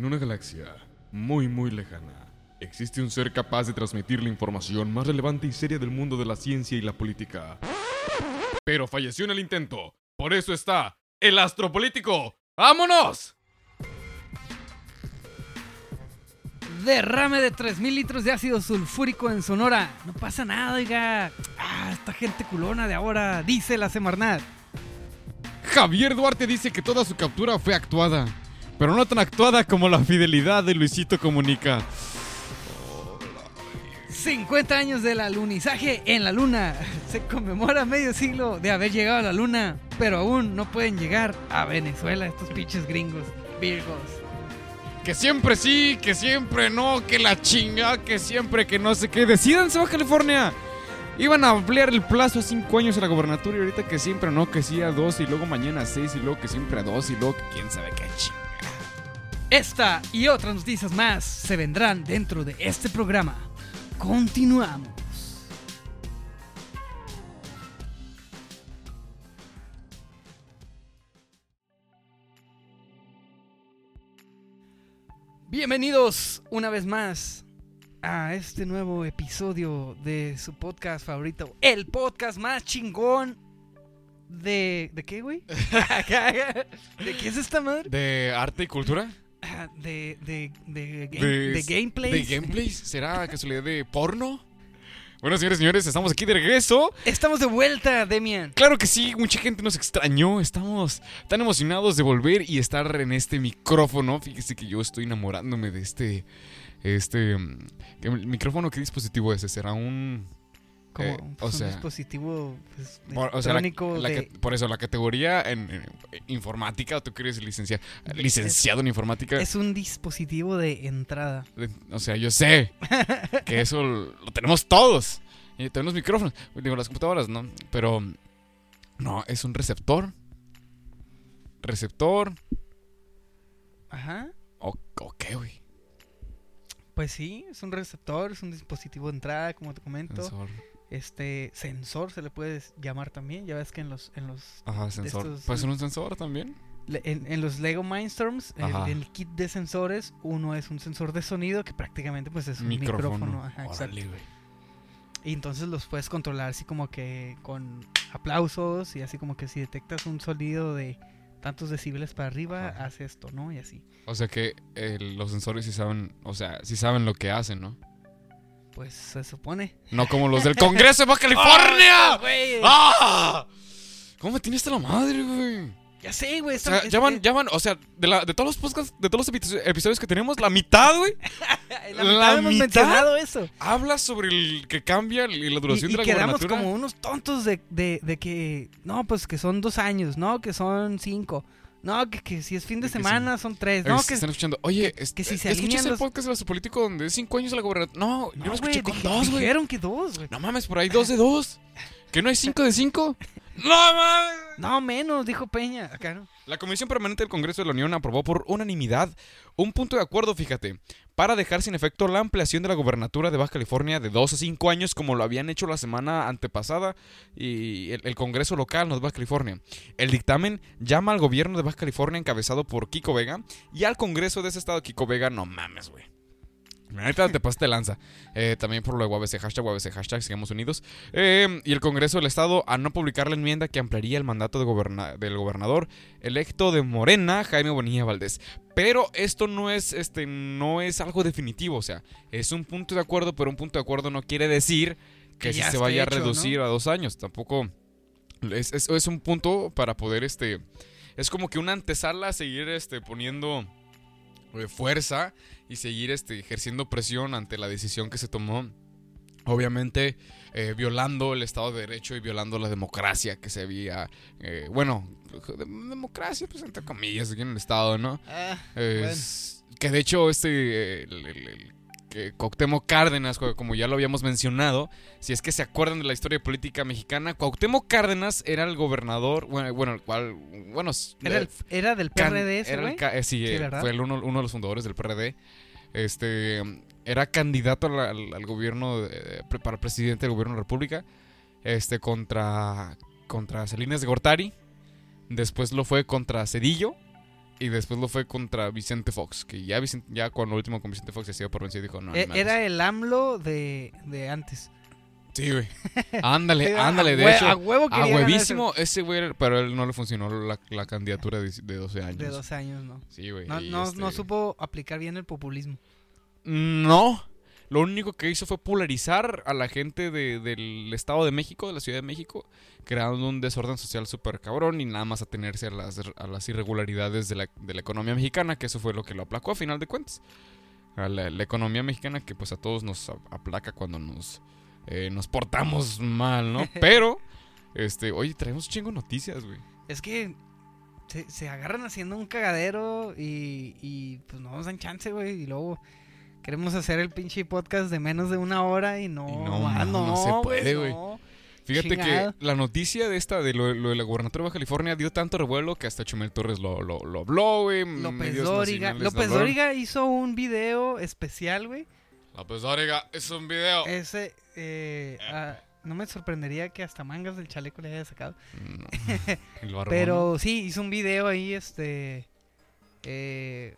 En una galaxia muy muy lejana, existe un ser capaz de transmitir la información más relevante y seria del mundo de la ciencia y la política. Pero falleció en el intento. Por eso está el astropolítico. ¡Vámonos! Derrame de 3.000 litros de ácido sulfúrico en Sonora. No pasa nada, oiga. Ah, esta gente culona de ahora, dice la Semarnat. Javier Duarte dice que toda su captura fue actuada, pero no tan actuada como la fidelidad de Luisito Comunica. 50 años del alunizaje en la luna. Se conmemora medio siglo de haber llegado a la luna, pero aún no pueden llegar a Venezuela estos pinches gringos, virgos. Que siempre sí, que siempre no, que la chinga, que siempre que no sé qué. Decídanse Baja California. Iban a ampliar el plazo a cinco años a la gobernatura y ahorita que siempre no, que sí a dos y luego mañana a seis y luego que siempre a dos y luego que quién sabe qué chinga. Esta y otras noticias más se vendrán dentro de este programa. Continuamos. Bienvenidos una vez más a este nuevo episodio de su podcast favorito, el podcast más chingón de... ¿De qué, güey? ¿De qué es esta madre? ¿De arte y cultura? De, de, de, game- De- de gameplays. ¿De gameplays? ¿Será casualidad de porno? Bueno, señores y señores, estamos aquí de regreso. Estamos de vuelta, Demian. Claro que sí, mucha gente nos extrañó. Estamos tan emocionados de volver y estar en este micrófono. Fíjese que yo estoy enamorándome de este. Este. mm, ¿El micrófono qué dispositivo es? ¿Será un.? Como Eh, pues, o un sea, dispositivo pues, por, o sea, la- electrónico la de... que- por eso, la categoría en, en informática, tú que eres licencia- licenciado en informática. Es un dispositivo de entrada. O sea, yo sé que eso lo tenemos todos. Y tenemos micrófonos. Digo, las computadoras, ¿no? Pero. No, es un receptor. Receptor. Ajá. ¿O, o qué, güey? Pues sí, es un receptor, es un dispositivo de entrada, como te comento. Sensor. Este sensor se le puede llamar también. Ya ves que en los en los Ajá, sensor. estos- ¿Puede ser un sensor también? en, en los Lego Mindstorms, el, el kit de sensores, uno es un sensor de sonido que prácticamente pues es un micrófono. Ajá. Órale. Y entonces los puedes controlar así como que con aplausos y así como que si detectas un sonido de tantos decibeles para arriba, Ajá. haz esto, ¿no? Y así. O sea que eh, los sensores sí saben, o sea, sí saben lo que hacen, ¿no? Pues se supone. No como los del Congreso de Baja California. ¡Ah! ¿Cómo me tiene hasta la madre, güey? Ya sé, güey. O sea, ya van, ya van, o sea, de, la, de todos los podcasts, de todos los episo- episodios que tenemos, la mitad, güey, la la mitad hemos mitad mencionado eso. habla sobre el que cambia y la duración Y, y de la quedamos como unos tontos de, de, de que, no, pues que son dos años, no, que son cinco. No, que, que si es fin de Que sí. semana son tres. No, se que, están escuchando. Oye, que este, si se ¿ya escuchaste alinean el podcast de los político donde es cinco años de la gobernatura? No, yo lo escuché con dos, güey. Dijeron que dos, güey. No mames, por ahí dos de dos. ¿Que no hay cinco de cinco? ¡No mames! No, menos, dijo Peña. Acá no. La Comisión Permanente del Congreso de la Unión aprobó por unanimidad un punto de acuerdo, fíjate, para dejar sin efecto la ampliación de la gobernatura de Baja California de 2 a 5 años como lo habían hecho la semana antepasada y el, el Congreso local ¿no? de Baja California. El dictamen llama al gobierno de Baja California encabezado por Kiko Vega y al Congreso de ese estado Kiko Vega, no mames, güey. Ahorita te pasaste lanza. Eh, también por lo de UABC, hashtag UABC, hashtag sigamos unidos. Eh, y el Congreso del Estado a no publicar la enmienda que ampliaría el mandato de goberna- del gobernador electo de Morena, Jaime Bonilla Valdés. Pero esto no es, este, no es algo definitivo, o sea, es un punto de acuerdo, pero un punto de acuerdo no quiere decir que, se vaya hecho, a ¿no? reducir a dos años. Tampoco es, es- es un punto para poder, este, es como que una antesala a seguir, este, poniendo fuerza y seguir, este, ejerciendo presión ante la decisión que se tomó. Obviamente eh, violando el Estado de Derecho y violando la democracia que se había, eh, bueno, de- democracia, pues entre comillas, aquí en el Estado, ¿no? Ah, Es- Que de hecho, este. eh, el- el- el- que Cuauhtémoc Cárdenas, co- como ya lo habíamos mencionado, si es que se acuerdan de la historia política mexicana, Cuauhtémoc Cárdenas era el gobernador, bueno, bueno, el cual, bueno, era, el- era del PRD era el eh, sí, Sí, eh, fue el uno, uno de los fundadores del PRD. Este era candidato al, al- al gobierno pre- para presidente del gobierno de la República. Este contra contra Salinas de Gortari. Después lo fue contra Cedillo Y después lo fue contra Vicente Fox, que ya, Vicen- ya cuando último con Vicente Fox se hacía por vencido dijo, no, E- madres". Era el AMLO de, de antes. Sí, güey. Ándale, ándale, de hecho. A huevo A huevísimo ese güey, pero él no le funcionó la, la candidatura de, de 12 años. De 12 años, ¿no? Sí, güey. No, y no, este- no supo aplicar bien el populismo. No. Lo único que hizo fue polarizar a la gente de- del Estado de México, de la Ciudad de México, creando un desorden social súper cabrón y nada más atenerse a las, a las irregularidades de la, de la economía mexicana, que eso fue lo que lo aplacó a final de cuentas. A la, la economía mexicana que pues a todos nos aplaca cuando nos, eh, nos portamos mal, ¿no? Pero, este, oye, traemos un chingo de noticias, güey. Es que se, se agarran haciendo un cagadero y, y pues no nos dan chance, güey. Y luego queremos hacer el pinche podcast de menos de una hora y no, Y no, ah, no, no se puede, güey. no. Fíjate Chingado. que la noticia de esta, de lo, lo de la gobernatura de Baja California, dio tanto revuelo que hasta Chumel Torres lo, lo, lo habló, güey. López Dóriga. López. Dóriga hizo un video especial, güey. López Dóriga es un video. Ese, eh, ah, no me sorprendería que hasta mangas del chaleco le haya sacado. No. El barbón. Pero sí, hizo un video ahí, este... eh,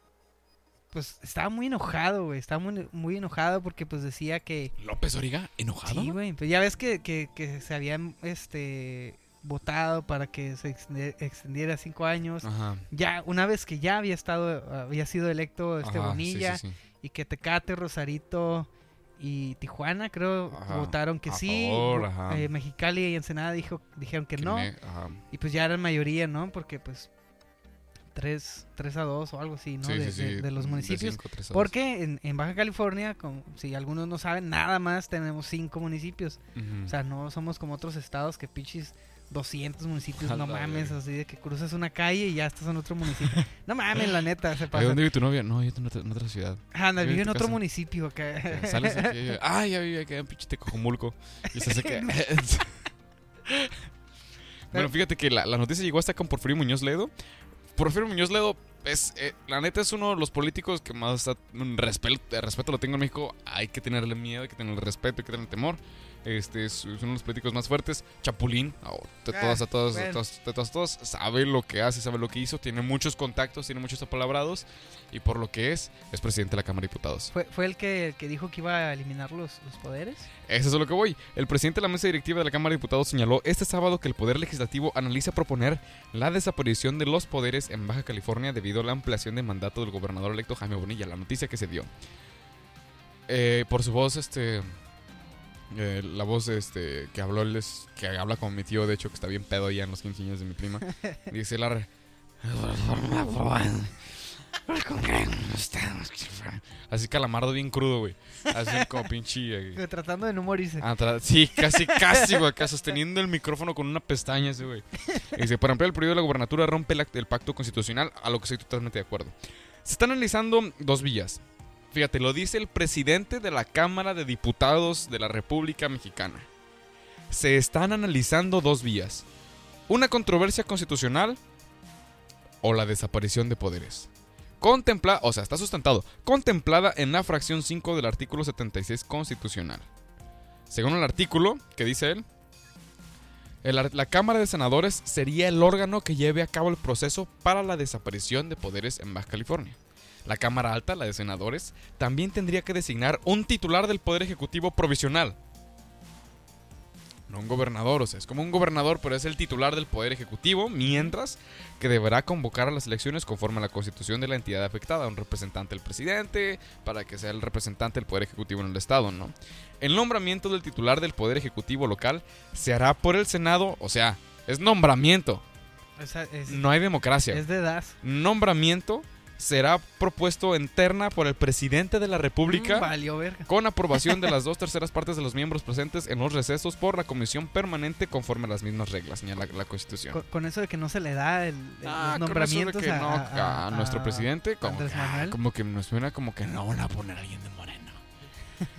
pues estaba muy enojado, güey. Estaba muy, muy enojado porque pues decía que... López Dóriga, enojado. Sí, güey. Pues ya ves que, que, que se habían, este... Votado para que se extendiera cinco años. Ajá. Ya, una vez que ya había estado, había sido electo este Ajá, Bonilla sí, sí. y que Tecate, Rosarito y Tijuana, creo, Ajá, votaron que sí. favor, eh, Mexicali y Ensenada dijo, dijeron que Que no. me- ajá. Y pues ya eran mayoría, ¿no? Porque pues 3, a 2 o algo así, ¿no? Sí, de, sí, de- de los de municipios. cinco, dos. Porque en, en Baja California, como, si algunos no saben, nada más tenemos 5 municipios. Ujú. O sea, no somos como otros estados que pinches 200 municipios, A no mames, verga. así de que cruzas una calle y ya estás en otro municipio. no mames, la neta, se ¿De pasa. dónde vive tu novia? No, yo otra, en otra ciudad. Vive en vive en otro casa? municipio acá. Sales aquí. y- Ah, ya vive acá en pinche Tecojumulco. Y se hace que. bueno, fíjate que la, la noticia llegó hasta con Porfirio Muñoz Ledo. Porfirio Muñoz Ledo es, eh, la neta, es uno de los políticos que más respeto, respeto lo tengo en México. Hay que tenerle miedo, hay que tenerle respeto, hay que tenerle temor. Este es, uno de los políticos más fuertes. Chapulín, oh, de Ah, todas a todas, de todas, de todas, a todas, sabe lo que hace, sabe lo que hizo, tiene muchos contactos, tiene muchos apalabrados. Y por lo que es, es presidente de la Cámara de Diputados. ¿Fue, fue el, que, el que dijo que iba a eliminar los, los poderes? Eso es a lo que voy. El presidente de la mesa directiva de la Cámara de Diputados señaló este sábado que el Poder Legislativo analiza proponer la desaparición de los poderes en Baja California debido a la ampliación de mandato del gobernador electo Jaime Bonilla, la noticia que se dio. Eh, por su voz, este. Eh, la voz este que habló él es- que habla como mi tío, de hecho, que está bien pedo ya en los 15 años de mi prima. Dice la Así calamardo bien crudo, güey. Así como pinche. eh, Eh, Tratando de no morirse. Atrás- sí, casi, casi, güey, acá sosteniendo el micrófono con una pestaña ese, güey. Y Dice, para ampliar el periodo de la gubernatura rompe el, el pacto constitucional, a lo que estoy totalmente de acuerdo. Se están analizando dos vías. Fíjate, lo dice el presidente de la Cámara de Diputados de la República Mexicana. Se están analizando dos vías. Una controversia constitucional o la desaparición de poderes. Contempla, o sea, está sustentado, contemplada en la fracción 5 del artículo 76 constitucional. Según el artículo que dice él, la Cámara de Senadores sería el órgano que lleve a cabo el proceso para la desaparición de poderes en Baja California. La Cámara Alta, la de Senadores, también tendría que designar un titular del Poder Ejecutivo provisional. No un gobernador, o sea, es como un gobernador, pero es el titular del Poder Ejecutivo, mientras que deberá convocar a las elecciones conforme a la constitución de la entidad afectada, un representante del presidente, para que sea el representante del Poder Ejecutivo en el Estado, ¿no? El nombramiento del titular del Poder Ejecutivo local se hará por el Senado, o sea, es nombramiento, O sea, es, no hay democracia. es de DAS. Nombramiento será propuesto en terna por el presidente de la República Mm, valió verga. con aprobación de las dos terceras partes de los miembros presentes en los recesos por la comisión permanente conforme a las mismas reglas, señala la Constitución. Con, con eso de que no se le da el, el- Ah, que a, no, a- a nuestro a- presidente, como, ah, como que nos suena como que no van a poner a alguien de Morena.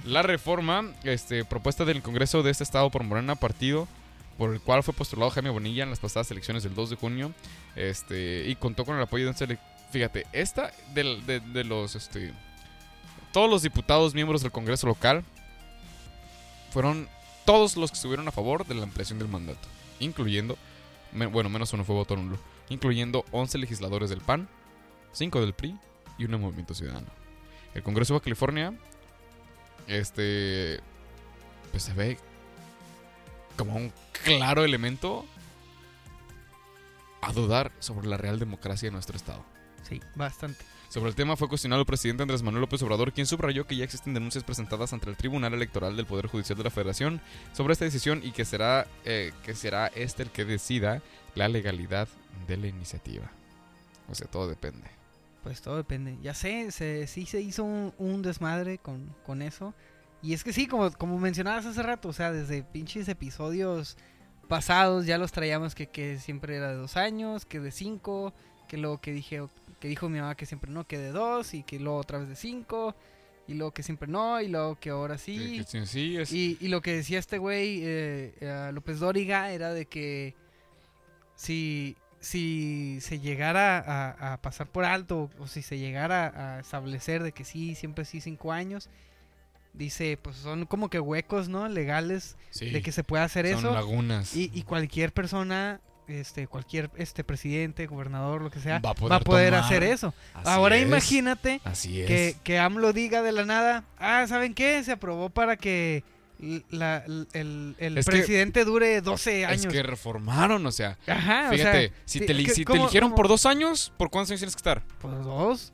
La reforma este, propuesta del Congreso de este estado por Morena, partido por el cual fue postulado Jaime Bonilla en las pasadas elecciones del 2 de junio, este, y contó con el apoyo de un Fíjate, esta del- de, de los, este, todos los diputados miembros del Congreso local fueron todos los que estuvieron a favor de la ampliación del mandato, incluyendo, bueno, menos uno fue voto nulo, incluyendo 11 legisladores del PAN, cinco del PRI y uno de Movimiento Ciudadano. El Congreso de California, este, pues se ve como un claro elemento a dudar sobre la real democracia de nuestro estado. Sí, bastante. Sobre el tema fue cuestionado el presidente Andrés Manuel López Obrador, quien subrayó que ya existen denuncias presentadas ante el Tribunal Electoral del Poder Judicial de la Federación sobre esta decisión y que será, eh, que será este el que decida la legalidad de la iniciativa. O sea, todo depende. Pues todo depende. Ya sé, se, sí se hizo un, un desmadre con, con eso. Y es que sí, como, como mencionabas hace rato, o sea, desde pinches episodios pasados ya los traíamos que, que siempre era de dos años, que de cinco, que luego que dije que dijo mi mamá que siempre no, que de dos, y que luego otra vez de cinco, y luego que siempre no, y luego que ahora sí. Es- Y, y lo que decía este güey, eh, eh, López Dóriga, era de que si, si se llegara a, a pasar por alto o si se llegara a establecer de que sí, siempre sí cinco años, dice, pues son como que huecos, ¿no? Legales sí, de que se pueda hacer son eso. lagunas. Y, y cualquier persona, este, cualquier este presidente, gobernador, lo que sea, Va a va a poder hacer eso. Así Ahora es. imagínate Así es. que, que AMLO diga de la nada, ah, ¿saben qué? Se aprobó para que la- el, el que- presidente dure 12 años. Es que reformaron, o sea. Ajá, o Fíjate, sea, si, te, que- si te ¿cómo- eligieron cómo? por dos años, ¿por cuántos años tienes que estar? Pues dos.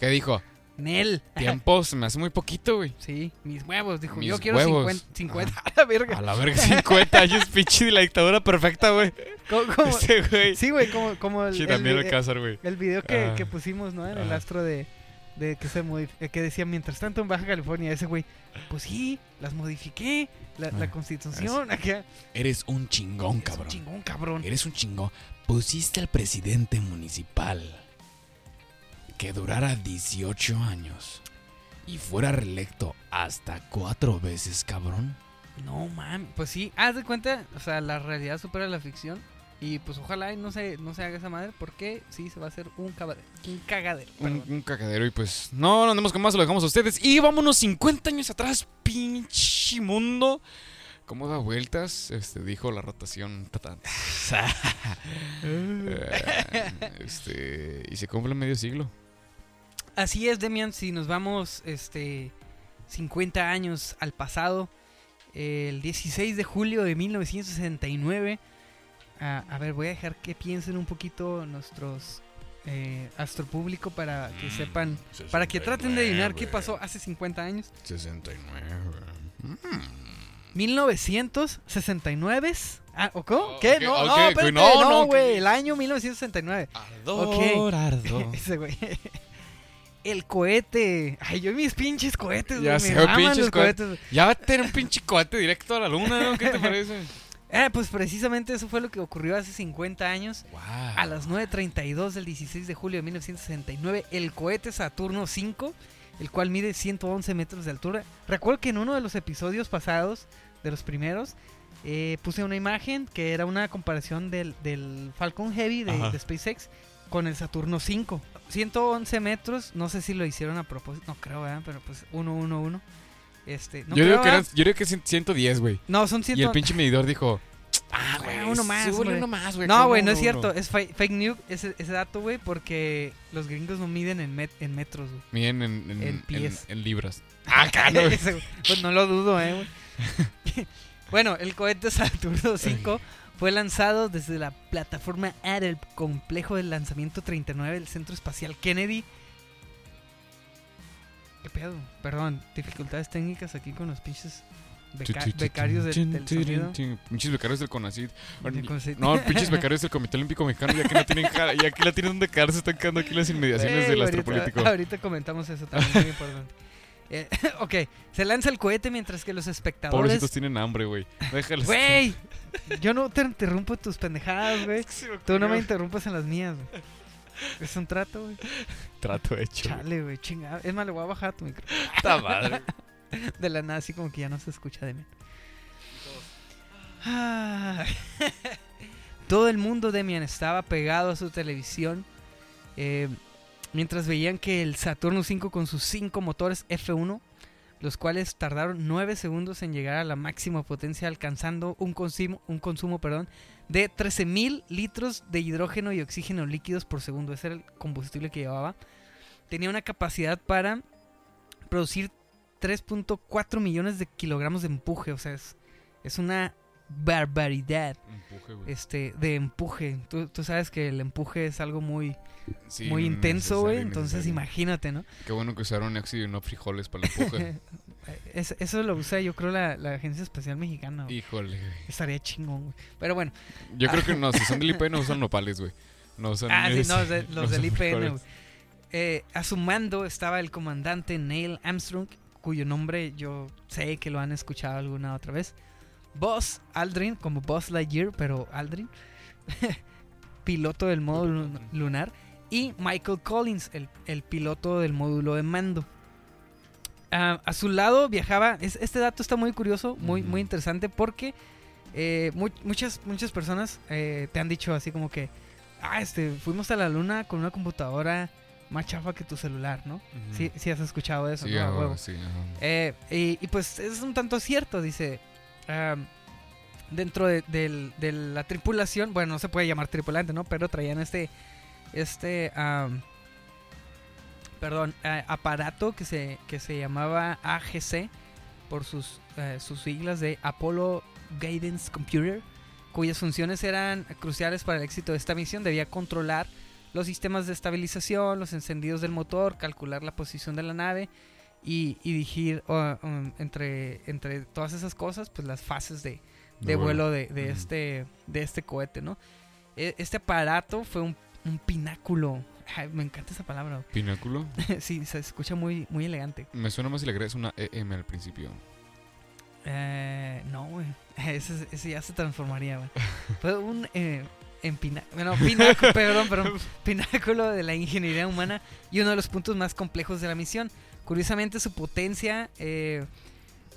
¿Qué dijo? Nel. Tiempo se me hace muy poquito, güey. Sí, mis huevos, dijo. Mis yo quiero huevos. 50, 50 a la verga. A la verga, 50 años, pinche de la dictadura perfecta, güey. Como- Este güey. sí, güey, como, como el, Sí, el también vi- Alcázar, güey. el video que, Ah. que pusimos, ¿no? En el Ajá. astro de, de que se eh, que decía, mientras tanto en Baja California, ese güey, pues sí, las modifiqué, la, la Ah, constitución, acá. Eres un chingón, Es un chingón, cabrón. Eres un chingón. Pusiste al presidente municipal que durara 18 años y fuera reelecto hasta cuatro veces, cabrón. No, man, pues sí, haz de cuenta, o sea, la realidad supera la ficción. Y pues ojalá y no se, no se haga esa madre, porque sí se va a hacer un, caba- un cagadero. Un, cagadero y pues no, no andemos con más, lo dejamos a ustedes. Y vámonos 50 años atrás, pinche mundo. ¿Cómo da vueltas? Este, dijo la rotación. Eh, este, y se cumple medio siglo. Así es, Demian, si nos vamos este 50 años al pasado, el 16 de julio de 1969, a, a ver, voy a dejar que piensen un poquito nuestros eh, astropúblico para que Mm, sepan, para que traten de adivinar qué pasó hace 50 años. 69. 1969. Ah, ¿o cómo? ¿Qué? ok, no, ok, no, espérate, no, no, no, güey, que- el año 1969. Ardor, ardor. Ese güey. El cohete. Ay, yo y mis pinches cohetes, Ya güey. Me maman pinches los cohetes. cohetes. Ya va a tener un pinche cohete directo a la luna, ¿no? ¿Qué te parece? Eh, pues precisamente eso fue lo que ocurrió hace 50 años. Wow. A las 9.32 del 16 de julio de 1969, el cohete Saturno V, el cual mide 111 metros de altura. Recuerdo que en uno de los episodios pasados, de los primeros, eh, puse una imagen que era una comparación del, del Falcon Heavy de, de SpaceX con el Saturno V. 111 metros, no sé si lo hicieron a propósito, no creo, ¿verdad? Pero pues 111. Este, no yo, creo, digo que eran, yo digo que es 110, güey. No, son Y 100. el pinche medidor dijo... Ah, güey, uno más, hombre. uno más, güey. No, ¿cómo güey, no es cierto. Es fa- fake news ese, ese dato, güey, porque los gringos no miden en, met- en metros, güey. Miden en, en, En pies. en libras. Ese, güey. Pues no lo dudo, eh, güey. bueno, el cohete Saturno 5 fue lanzado desde la plataforma A del complejo de lanzamiento 39 del Centro Espacial Kennedy. ¿Qué pedo? Perdón, dificultades técnicas aquí con los pinches beca- becarios del, del sonido. Pinches becarios del conce- No, pinches becarios del Comité Olímpico Mexicano, ya que no tienen ja- ya que la tienen donde quedarse, están quedando aquí las inmediaciones Ey, del ahorita- astropolítico. Ahorita comentamos eso también, muy importante. Eh, ok, se lanza el cohete mientras que los espectadores... Pobrecitos tienen hambre, güey. Déjalos. Güey, yo no te interrumpo tus pendejadas, güey. Tú no me interrumpas en las mías, güey. Es un trato, güey. Trato hecho. Chale, güey, chingada. Es más, le voy a bajar tu micro. Puta madre. De la nada, así como que ya no se escucha de mí. Todo el mundo, Demian, estaba pegado a su televisión. eh, mientras veían que el Saturno 5 con sus 5 motores F1, los cuales tardaron 9 segundos en llegar a la máxima potencia, alcanzando un consumo, un consumo perdón, de 13.000 litros de hidrógeno y oxígeno líquidos por segundo. Ese era el combustible que llevaba. Tenía una capacidad para producir 3.4 millones de kilogramos de empuje. O sea, es, es una barbaridad Empuje, este, de empuje. Tú, tú sabes que el empuje es algo muy, Sí, muy intenso, güey. Entonces necesario. imagínate, ¿no? Qué bueno que usaron éxito y no frijoles para el empuje. Es- eso lo usa yo creo la, la Agencia Espacial Mexicana. güey. Híjole, güey. Estaría chingón, güey. Pero bueno. Yo creo que no, si son del IP no usan nopales, güey. No usan Ah, sí, no, de- no los del usan IPN, güey. Eh, a su mando estaba el comandante Neil Armstrong, cuyo nombre yo sé que lo han escuchado alguna otra vez. Buzz Aldrin, como Buzz Lightyear, pero Aldrin. piloto del módulo lun- lunar. Y Michael Collins, el, el piloto del módulo de mando. Ah, a su lado viajaba. es- este dato está muy curioso, muy, muy interesante, porque eh, mu- muchas, muchas personas eh, te han dicho así como que. Ah, este, fuimos a la luna con una computadora más chafa que tu celular, ¿no? Ujú. Sí, sí has escuchado eso, Sí, ¿no? Huevo. sí. Eh, y, y, pues es un tanto cierto, dice. Dentro de, la tripulación, bueno, no se puede llamar tripulante, ¿no? Pero traían este, este, perdón, aparato que se, que se llamaba AGC por sus, eh, sus siglas de Apollo Guidance Computer, cuyas funciones eran cruciales para el éxito de esta misión. Debía controlar los sistemas de estabilización, los encendidos del motor, calcular la posición de la nave y, y dirigir uh, um, entre, entre todas esas cosas, pues las fases de, de vuelo de, este, de este cohete, ¿no? E- Este aparato fue un, un pináculo. Ay, me encanta esa palabra. ¿Pináculo? sí, se escucha muy, muy elegante. Me suena más si le agregas una EM al principio. Eh, no, güey. Ese, ese ya se transformaría, güey. Fue un eh, en pina- bueno, pináculo, perdón, perdón, pináculo de la ingeniería humana y uno de los puntos más complejos de la misión. Curiosamente, su potencia eh,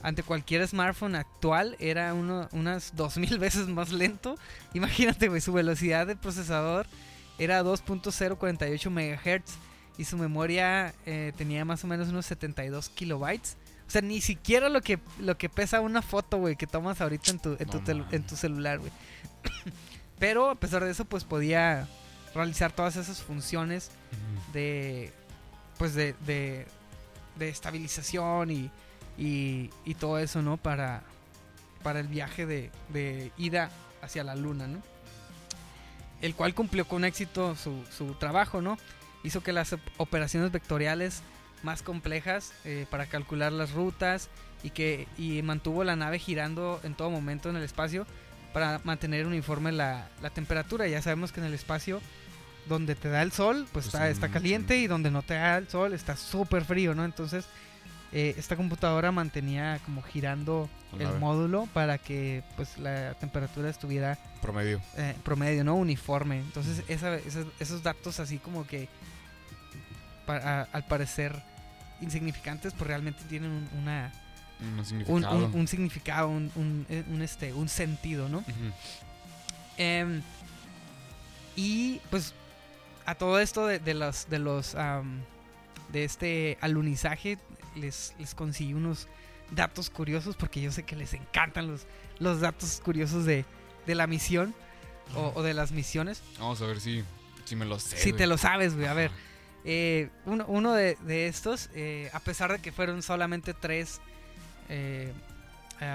ante cualquier smartphone actual era uno, unas 2000 veces más lento. Imagínate, güey, su velocidad de procesador era 2.048 MHz y su memoria eh, tenía más o menos unos 72 kilobytes. O sea, ni siquiera lo que, lo que pesa una foto, güey, que tomas ahorita en tu, en tu, No tel- mames. en tu celular, güey. Pero a pesar de eso, pues podía realizar todas esas funciones de, pues de, de, de estabilización y, y, todo eso, ¿no? Para, para el viaje de, de ida hacia la luna, ¿no? El cual cumplió con éxito su, su trabajo, ¿no? Hizo que las op- operaciones vectoriales más complejas eh, para calcular las rutas y que y mantuvo la nave girando en todo momento en el espacio para mantener uniforme la, la temperatura. Ya sabemos que en el espacio donde te da el sol, pues Pues está, sí, está caliente y donde no te da el sol está súper frío, ¿no? Entonces eh, esta computadora mantenía como girando el módulo para que pues la temperatura estuviera Promedio. eh, promedio, ¿no? Uniforme. Entonces, esa- esos, esos datos así como que a- al parecer insignificantes, pues realmente tienen un, una, Un significado. un- un significado, un, eh, un, este, un sentido, ¿no? Em, y pues a todo esto de, de los de los de este alunizaje les, les conseguí unos datos curiosos porque yo sé que les encantan los, los datos curiosos de, de la misión o, o de las misiones. Vamos a ver si, si me lo sé. Si te lo sabes, güey. A ver, eh, uno, uno de, de estos, eh, a pesar de que fueron solamente tres eh,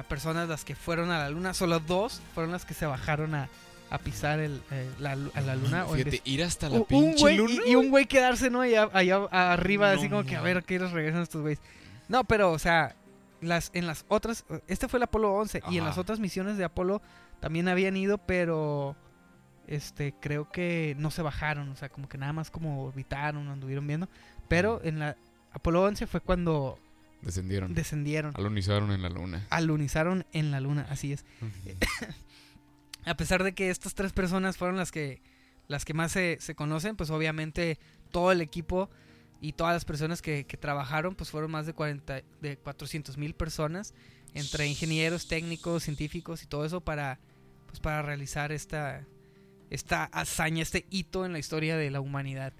personas las que fueron a la luna, solo dos fueron las que se bajaron a, a pisar el, eh, la, a la luna. o Fíjate, ir hasta la un- pinche güey luna. y, y un güey quedarse, ¿no? Allá, allá arriba, así como que a ver qué les regresan estos güeyes. No, pero, o sea, las, en las otras, este fue el Apolo 11 y en las otras misiones de Apolo también habían ido, pero este creo que no se bajaron, o sea, como que nada más como orbitaron, anduvieron viendo, pero en la Apolo 11 fue cuando Descendieron. descendieron, Alunizaron en la luna. alunizaron en la luna, así es. A pesar de que estas tres personas fueron las que las que más se, se conocen, pues obviamente todo el equipo y todas las personas que, que trabajaron, pues fueron más de 40, de 400 mil personas, entre ingenieros, técnicos, científicos y todo eso para, pues para realizar esta, esta hazaña, este hito en la historia de la humanidad.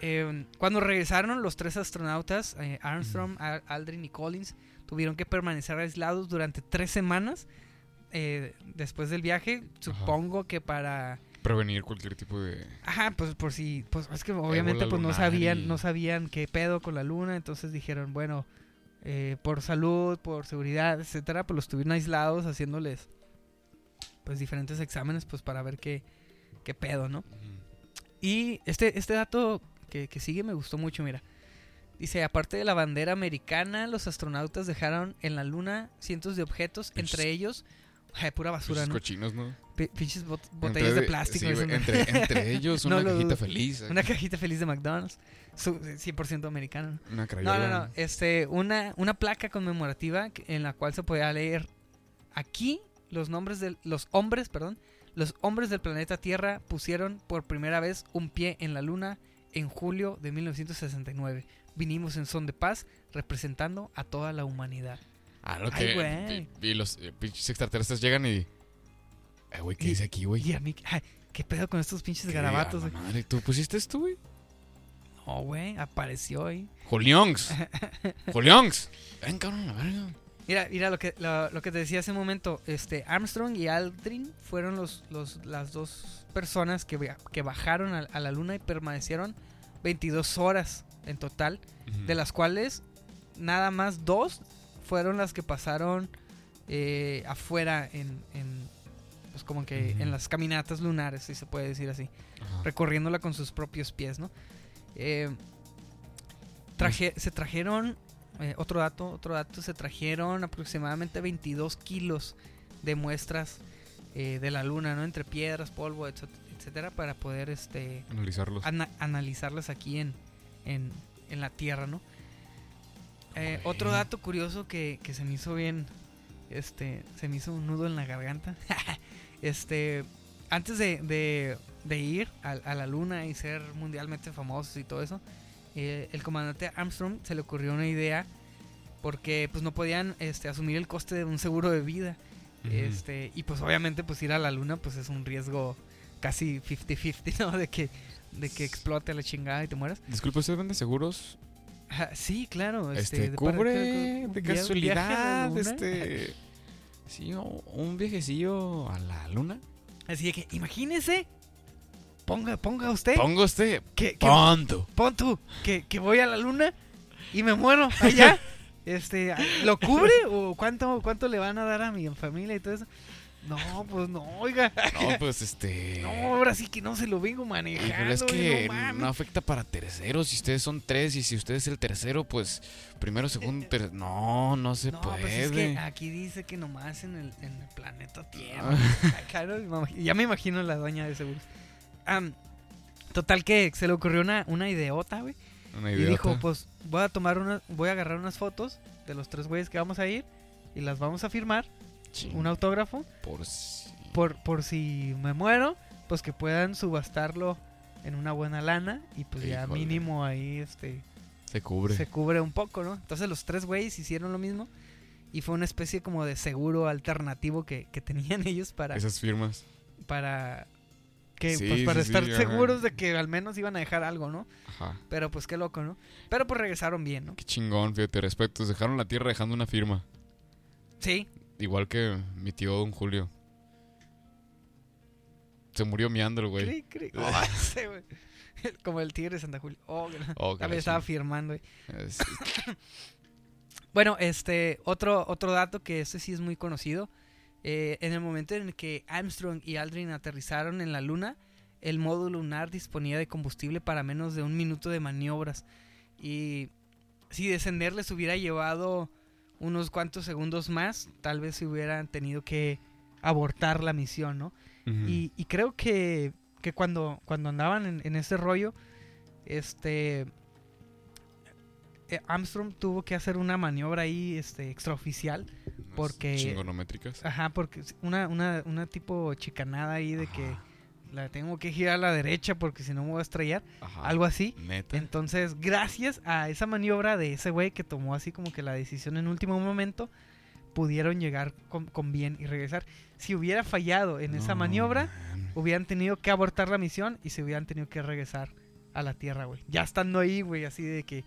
Eh, cuando regresaron los tres astronautas, eh, Armstrong, Al- Aldrin y Collins, tuvieron que permanecer aislados durante tres semanas eh, después del viaje, supongo que para... Prevenir cualquier tipo de... Ajá, pues por si, pues es que obviamente pues no sabían, y- no sabían qué pedo con la luna, entonces dijeron, bueno, eh, por salud, por seguridad, etcétera, pues los tuvieron aislados haciéndoles pues diferentes exámenes pues para ver qué, qué pedo, ¿no? Y este, este dato que, que sigue me gustó mucho, mira. Dice, aparte de la bandera americana, los astronautas dejaron en la luna cientos de objetos, Pinches- entre ellos, ay, pura basura, Pinches ¿no? cochinos, ¿no? Pi- Pinches bot- botellas Entre- de plástico. sí, ¿no? entre, entre ellos No una cajita feliz. eh, Una cajita feliz de McDonald's. Su- 100% americano. ¿no? Una No, crayola. no, no. Este, una, una placa conmemorativa en la cual se podía leer aquí los nombres de los hombres, perdón, los hombres del planeta Tierra pusieron por primera vez un pie en la luna en julio de 1969. Vinimos en son de paz representando a toda la humanidad. Ah, lo Ay, que. güey. y, y los eh, pinches extraterrestres llegan y. Eh, güey, ¿qué dice aquí, güey? Y a mí, ay, ¿qué pedo con estos pinches ¿Qué? garabatos? Güey? madre, ¿tú pusiste esto, güey? No, güey, apareció ahí. Joliongs. Joliongs. Ven, cabrón, la verga. Mira, mira lo que, lo, lo que te decía hace un momento. Este, Armstrong y Aldrin fueron los, los, las dos personas que, que bajaron a, a la luna y permanecieron 22 horas en total, de las cuales nada más dos fueron las que pasaron eh, afuera en, en, pues como que en las caminatas lunares, si se puede decir así Ajá. recorriéndola con sus propios pies, ¿no? Eh, traje- se trajeron, eh, otro dato, otro dato, se trajeron aproximadamente 22 kilos de muestras eh, de la luna, ¿no? Entre piedras, polvo, etcétera, etcétera, para poder este, Analizarlos. ana- analizarlas aquí en, en, en la Tierra, ¿no? Eh, otro dato curioso que, que se me hizo bien, este, se me hizo un nudo en la garganta. este, antes de, de- de ir a, a la luna y ser mundialmente famosos y todo eso, eh, el comandante Armstrong se le ocurrió una idea porque pues no podían este, asumir el coste de un seguro de vida. Este, y pues obviamente pues ir a la luna pues es un riesgo casi 50-50, ¿no? De que, de que explote la chingada y te mueras. Disculpe, ¿usted vende seguros? Sí, claro. Este, Este, cubre de casualidad, este... Sí, un viajecillo a la luna. Así que imagínese, ponga, ponga usted, Ponga usted. que, que- pon tú, que, que voy a la luna y me muero allá. este, ¿lo cubre o cuánto, cuánto le van a dar a mi familia y todo eso? No, pues no, oiga. No, pues este... No, ahora sí que no se lo vengo manejando. Híjole, es que no mames. no afecta para terceros. Si ustedes son tres y si usted es el tercero, pues primero, segundo, ter... No, no se No, puede. pues es que aquí dice que nomás en el, en el planeta Tierra. Ah. Me imag- ya me imagino la doña de seguros. Total que se le ocurrió una, una ideota, güey. Una Y idiota. dijo, pues voy a tomar una, voy a agarrar unas fotos de los tres güeyes que vamos a ir y las vamos a firmar, Un autógrafo, Por si... por, por si me muero, pues que puedan subastarlo en una buena lana y pues ya mínimo ahí este Se cubre. se cubre un poco, ¿no? Entonces los tres güeyes hicieron lo mismo y fue una especie como de seguro alternativo que, que tenían ellos para, Esas firmas. para que Sí, pues para sí, estar sí, ajá. seguros de que al menos iban a dejar algo, ¿no? Ajá. Pero pues qué loco, ¿no? Pero pues regresaron bien, ¿no? Qué chingón, fíjate, respetos. Dejaron la tierra dejando una firma. Sí, Igual que mi tío Don Julio. Se murió miándolo, güey. cri, cri. Oh, ese, güey. Como el tigre de Santa Julia. Oh, Oh, me estaba firmando, güey. Es- Bueno, este, otro, otro dato que este sí es muy conocido. eh, en el momento en el que Armstrong y Aldrin aterrizaron en la Luna, el módulo lunar disponía de combustible para menos de un minuto de maniobras. Y si descender les hubiera llevado unos cuantos segundos más, tal vez se hubieran tenido que abortar la misión, ¿no? Y, y creo que, que cuando, cuando andaban en, en ese rollo, este eh, Armstrong tuvo que hacer una maniobra ahí este, extraoficial. Unas porque- Chingonométricas. Ajá, porque una, una, una tipo chicanada ahí de que la tengo que girar a la derecha porque si no me voy a estrellar. ajá. Algo así. Neta. Entonces, gracias a esa maniobra de ese güey que tomó así como que la decisión en último momento, pudieron llegar con, con bien y regresar. Si hubiera fallado en esa maniobra, man. hubieran tenido que abortar la misión y se hubieran tenido que regresar a la Tierra, güey. Ya estando ahí, güey, así de que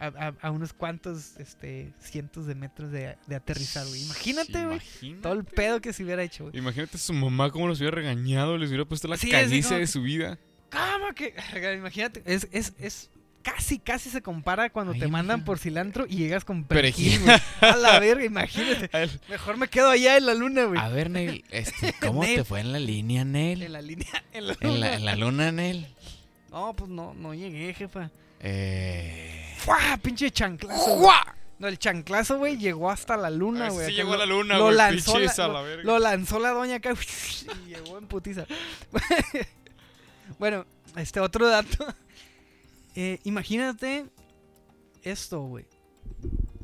a, a- a unos cuantos este, cientos de metros de, de aterrizar, güey. Imagínate, güey. Todo el pedo que se hubiera hecho, güey. Imagínate su mamá cómo los hubiera regañado, les hubiera puesto la Sí, caliza de que- su vida. ¿Cómo que? Imagínate, es, es, es casi, casi se compara cuando Ay, te mandan por cilantro y llegas con Perejil. A la verga, imagínate. Mejor me quedo allá en la luna, güey. A ver, Neil, este, ¿cómo Neil. te fue en la línea, Neil? En la línea, en la En luna. la, en la luna, Neil. No, pues no, no llegué, jefa. Eh... ¡Fua! Pinche chanclazo. güey. No, el chanclazo, güey, llegó hasta la luna, güey. sí Acá llegó a lo- la luna, lo güey. lanzó pinches la- a la verga. Lo lanzó la doña acá y llegó en putiza. bueno, este otro dato. Eh, imagínate esto, güey.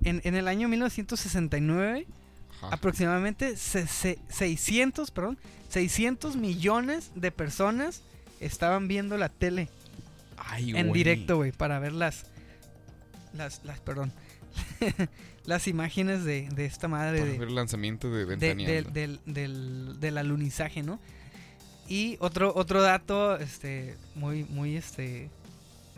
En, en el año 1969, Ajá. aproximadamente se- se- 600, perdón, 600 millones de personas estaban viendo la tele Ay, en directo, güey, para ver las, las, las, perdón, las imágenes de, de esta madre Para de, ver el lanzamiento de de- del, del, del, del alunizaje, ¿no? Y otro, otro dato, este, muy, muy, este,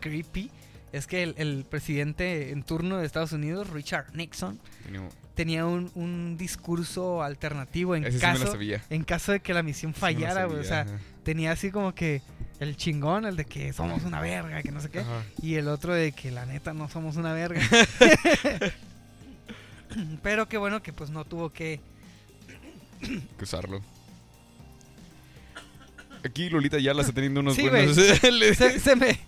creepy, es que el, el presidente en turno de Estados Unidos, Richard Nixon, Tenía- tenía un, un discurso alternativo en Ese caso, en caso de que la misión Sí fallara. O sea, tenía así como que el chingón, el de que somos una verga, que no sé qué. ajá. Y el otro de que la neta no somos una verga. Pero qué bueno que pues no tuvo que... que usarlo. Aquí Lolita ya la está teniendo unos Sí, buenos. Se, se me...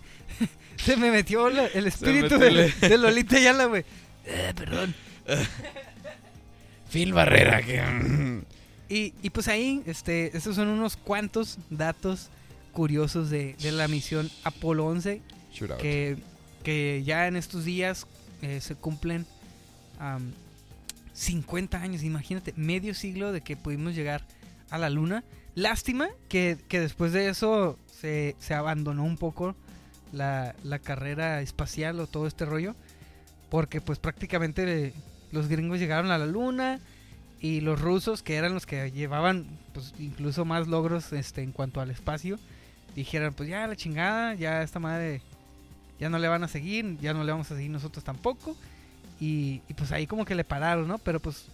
Se me metió la- el espíritu de Lolita Yala, güey. Eh, perdón. Phil Barrera, que. Y, y pues ahí, este, estos son unos cuantos datos curiosos de, de la misión Apolo 11 Shoot out. que, que ya en estos días eh, se cumplen am, 50 años, imagínate, medio siglo de que pudimos llegar a la luna. Lástima que, que después de eso se, se abandonó un poco la, la carrera espacial o todo este rollo, porque pues prácticamente los gringos llegaron a la luna y los rusos, que eran los que llevaban pues incluso más logros este, en cuanto al espacio, dijeron pues ya la chingada, ya esta madre ya no le van a seguir, ya no le vamos a seguir nosotros tampoco. Y, y, pues ahí como que le pararon, ¿no? Pero pues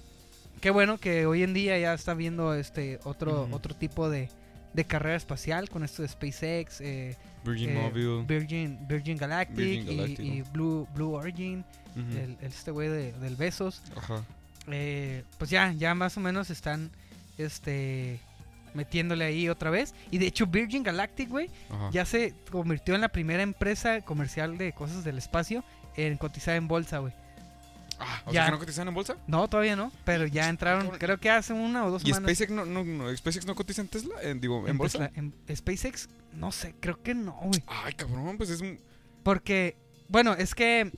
qué bueno que hoy en día ya está viendo este otro, otro tipo de, de carrera espacial con esto de SpaceX, eh, Virgin eh, Mobile. Virgin, Virgin Galactic, Virgin y- Galactic, y, ¿no? Blue, Blue Origin, el este güey de- del Besos. Ajá. Eh, pues ya, ya más o menos están este metiéndole ahí otra vez. Y de hecho Virgin Galactic, güey, ya se convirtió en la primera empresa comercial de cosas del espacio en cotizar en bolsa, güey. Ah, o ya. sea que no cotizan en bolsa. No, todavía no, pero ya entraron, creo que hace una o dos ¿Y semanas. SpaceX no, no, no, SpaceX no cotiza en Tesla? En, digo, en, en bolsa. Tesla. En SpaceX, no sé, creo que no, güey. Ay, cabrón, pues es un. Porque, bueno, es que...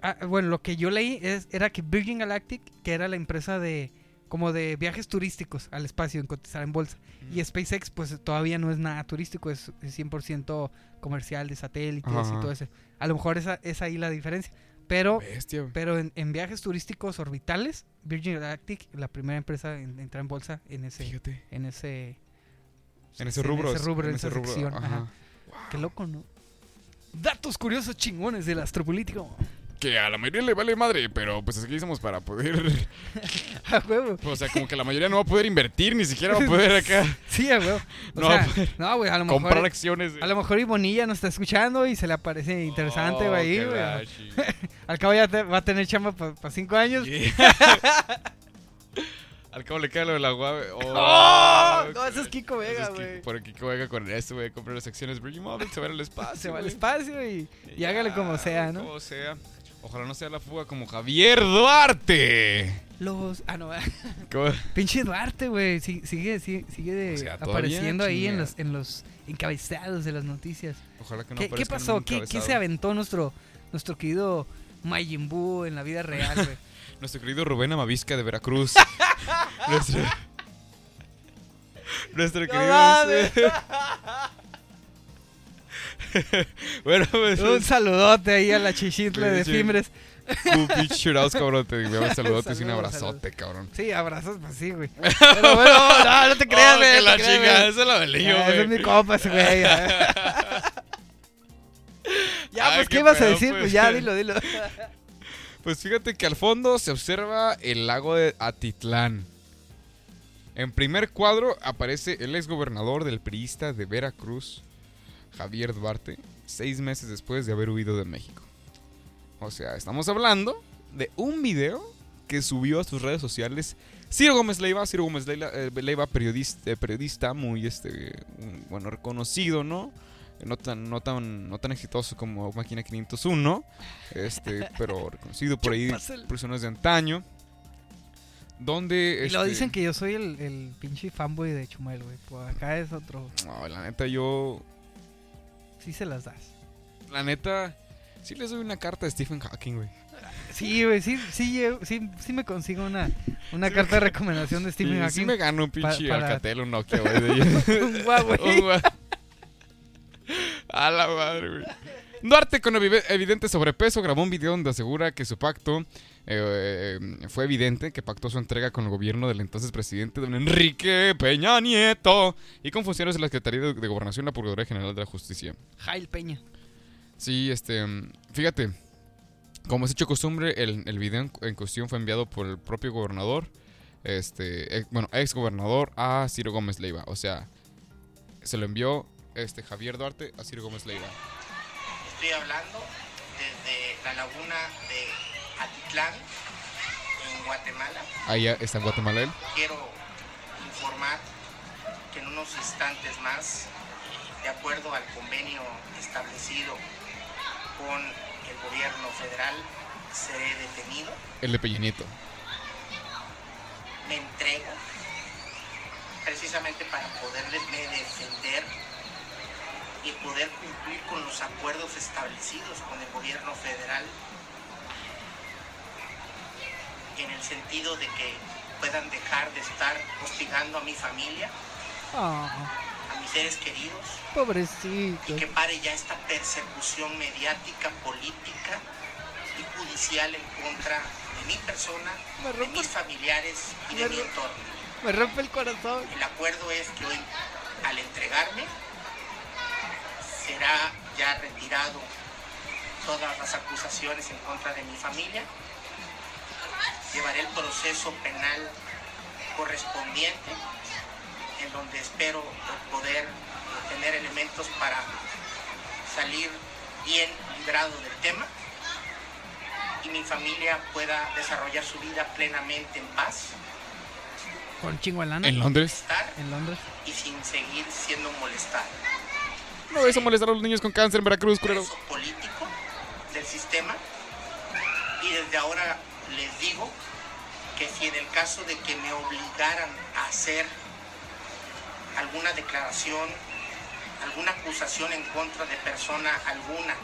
ah, bueno, lo que yo leí es, era que Virgin Galactic, que era la empresa de como de viajes turísticos al espacio en cotizar en bolsa. Y SpaceX, pues todavía no es nada turístico, es, es 100% comercial de satélites Ajá. y todo eso. A lo mejor esa es ahí la diferencia. Pero, Bestia. pero en, en viajes turísticos orbitales, Virgin Galactic, la primera empresa en entrar en bolsa en ese, Fíjate. en ese, En ese rubro. en ese rubro, en ese esa rubro, sección. ajá. ajá. Qué loco, ¿no? Datos curiosos chingones del astropolítico. Que a la mayoría le vale madre, pero pues aquí somos para poder. A huevo. O sea, como que la mayoría no va a poder invertir, ni siquiera va a poder acá Sí, a huevo. O No, sea, no, güey, a lo comprar mejor. acciones. A lo mejor Ibonilla nos está escuchando y se le parece interesante, Oh, güey. güey. Al cabo ya te- va a tener chamba para cinco años. Al cabo le cae lo de la guave. Oh, ¡Oh! No, ese es Kiko Vega, es güey. Por Kiko Vega con esto, güey. Comprar las acciones Virgin Mobile, se va al espacio. Se va al espacio y, y hágale como sea, ¿no? Como sea. Ojalá no sea la fuga como Javier Duarte. Los. Ah, no. ¿Cómo? Pinche Duarte, güey. Sigue, sigue, sigue, sigue de- O sea, todavía, apareciendo ahí en los, en los encabezados de las noticias. Ojalá que no ¿Qué, qué pasó? ¿Qué, qué se aventó nuestro, nuestro querido Majin Buu en la vida real, güey? Nuestro querido Rubén Amavisca de Veracruz. nuestro. Nuestro ¡No querido. bueno, pues. Un saludote ahí a la chichitle de. Fimbres. Shoutouts, cabrón. Te enviamos saludotes y un abrazote, cabrón. Sí, abrazos, pues sí, güey. Pero bueno, no, no te creas, Oh, güey. que no la güey. esa la yo, Ah, ese es güey. mi compa, ese güey. Ya, pues, qué ¿qué ibas a decir? pues. Pues ya, dilo, dilo. Pues fíjate que al fondo se observa el lago de Atitlán. En primer cuadro aparece el exgobernador del priista de Veracruz, Javier Duarte, seis meses después de haber huido de México. O sea, estamos hablando de un video que subió a sus redes sociales Ciro Gómez Leiva, Ciro Gómez Leiva, eh, Leiva, periodista, periodista muy este, un- bueno, reconocido, ¿no? No tan, no tan, no tan exitoso como Máquina 501, este, pero reconocido por ahí, personas de antaño. Donde. Y lo este, dicen que yo soy el, el pinche fanboy de Chumel, güey. Pues acá es otro. No, la neta, yo. Sí se las das. La neta, sí les doy una carta de Stephen Hawking, güey. Sí, güey, sí, sí, sí, sí me consigo una, una carta de recomendación de Stephen Sí, Hawking. sí me gano un pinche Alcatel, un Nokia, güey. Un Huawei. A la madre, güey. Duarte, con evi- evidente sobrepeso, grabó un video donde asegura que su pacto eh, fue evidente, que pactó su entrega con el gobierno del entonces presidente don Enrique Peña Nieto y con funcionarios de la Secretaría de, de Gobernación y la Procuraduría General de la Justicia. Jail Peña. Sí, este, fíjate, como es hecho costumbre, el, el video en, en cuestión fue enviado por el propio gobernador, este, ex- bueno, ex gobernador a Ciro Gómez Leiva. O sea, se lo envió este Javier Duarte a Ciro Gómez Leiva. Estoy hablando desde la laguna de Atitlán, en Guatemala. Ahí está en Guatemala él. Quiero informar que en unos instantes más, de acuerdo al convenio establecido con el gobierno federal, seré detenido. El de Peña Nieto. Me entrego precisamente para poderme defender y poder cumplir con los acuerdos establecidos con el gobierno federal en el sentido de que puedan dejar de estar hostigando a mi familia, Ah, a mis seres queridos, pobrecito. y que pare ya esta persecución mediática, política y judicial en contra de mi persona, de mis familiares y de mi entorno. Me rompe el corazón. El acuerdo es que hoy, al entregarme, será ya retirado todas las acusaciones en contra de mi familia. Llevaré el proceso penal correspondiente, en donde espero poder tener elementos para salir bien librado del tema y mi familia pueda desarrollar su vida plenamente en paz, Con chingo. En Londres. estar En Londres. y sin seguir siendo molestado. No eso molestar a los niños con cáncer en Veracruz, culero. Político del sistema y desde ahora les digo que si en el caso de que me obligaran a hacer alguna declaración, alguna acusación en contra de persona alguna,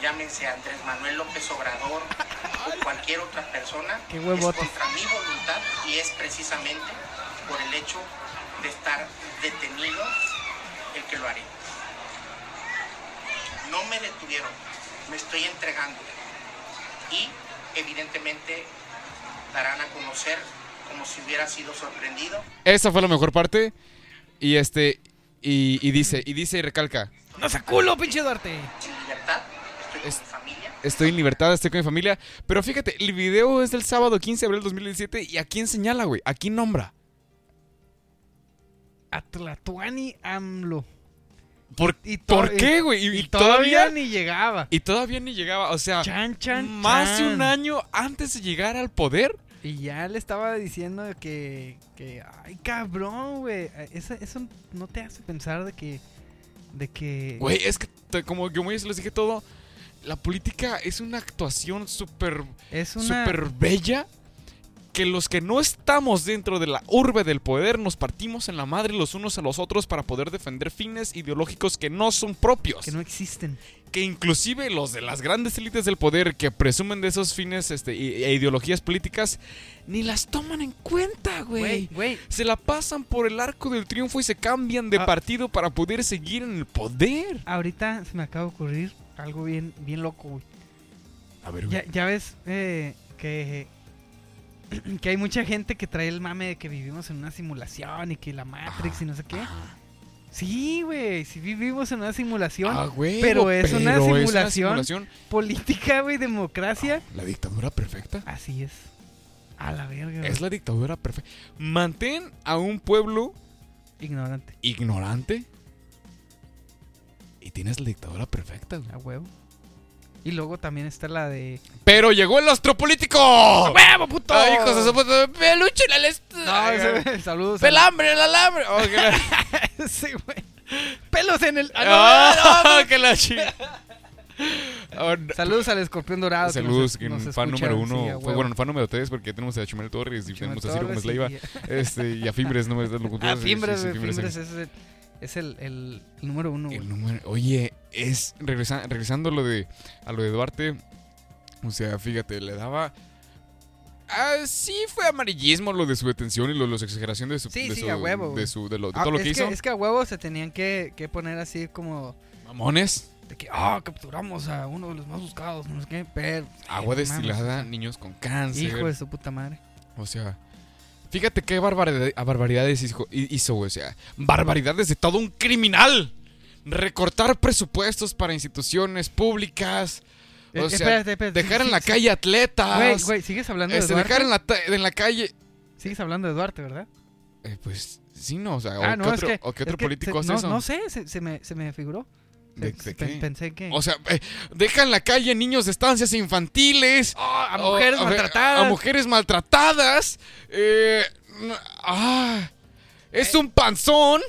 llámense Andrés Manuel López Obrador o cualquier otra persona, es contra mi voluntad y es precisamente por el hecho de estar detenido el que lo haré. No me detuvieron, me estoy entregando y evidentemente darán a conocer como si hubiera sido sorprendido Esa fue la mejor parte. Y este. Y, y dice, y dice y recalca. ¡No se culo, pinche Duarte! en libertad, estoy con Es- mi familia. Estoy en libertad, estoy con mi familia. Pero fíjate, el video es del sábado 15 de abril del 2017. ¿Y a quién señala, güey? ¿A quién nombra? Atlatuani AMLO. ¿Por, Y ¿por qué, güey? Y, Y, y todavía, todavía, ni llegaba. y todavía ni llegaba. O sea, Chan, chan, más de un año antes de llegar al poder. Y ya le estaba diciendo que, que ay, cabrón, güey. Eso, eso no te hace pensar de que, de que... Güey, es que te- como yo muy les dije todo, la política es una actuación súper es una... súper bella que los que no estamos dentro de la urbe del poder nos partimos en la madre los unos a los otros para poder defender fines ideológicos que no son propios. Que no existen. Que inclusive los de las grandes élites del poder que presumen de esos fines este, e, ideologías políticas ni las toman en cuenta, Güey, güey. güey. Se la pasan por el arco del triunfo y se cambian de Ah. partido para poder seguir en el poder. Ahorita se me acaba de ocurrir algo bien, bien loco, güey. A ver, Ya, ya ves eh, que, que hay mucha gente que trae el mame de que vivimos en una simulación y que la Matrix y no sé qué. Sí, güey, sí vivimos en una simulación Ah, güey. pero es una simulación. política, güey, democracia. La dictadura perfecta. Así es. A la verga, güey. Es la dictadura perfecta. Mantén a un pueblo Ignorante, ignorante y tienes la dictadura perfecta, güey. a huevo. Y luego también está la de... Pero llegó el astropolítico. ¡Huevo, puto! Ay, hijos de su puta- Peluche en el No, ese- saludos. al- Pelambre, el alambre. Oh, que la- Sí, güey. Pelos en el... Ah, no, Ah, que la chica. Oh, no. Saludos al escorpión dorado. que nos- Saludos, que nos fan escucha, número sí, uno. a fue bueno, fan número tres porque tenemos a Chumel Torres y Chumel tenemos a Ciro Gómez Leiva. y- Este, y a Fimbres, no me das Ah, Fimbres, Fimbres es el, es el, el- el número uno. El número, oye, es regresa- regresando a lo de a lo de Duarte, o sea, fíjate, le daba ah, sí fue amarillismo lo de su detención y lo de la exageración de su Sí, de sí, su- a huevo, güey. de su de, lo, de Ah, todo lo es que hizo. Es que a huevo se tenían que, que poner así como... Mamones, De que, ah, capturamos a uno de los más buscados, no sé qué, pero... agua no destilada, niños con cáncer. Hijo de su puta madre. O sea, fíjate qué barbaridad- barbaridades hizo, hizo, güey. O sea, barbaridades de todo un criminal. Recortar presupuestos para instituciones públicas. O Eh, sea, espérate, espérate, dejar sí, en la sí, calle atletas. Güey, güey, ¿sigues hablando este, de Duarte? dejar en la, ta- en la calle. Sigues hablando de Duarte, ¿verdad? Eh, pues sí, no, o sea, Ah, o, no, qué otro, que- o qué es otro que político se- hace no, eso. No sé, se, se me, se me figuró. ¿De- Se- de pe- qué? Pensé que... O sea, eh, deja en la calle niños de estancias infantiles. a o- mujeres a ver, maltratadas. A mujeres maltratadas. Eh, ah, es un panzón.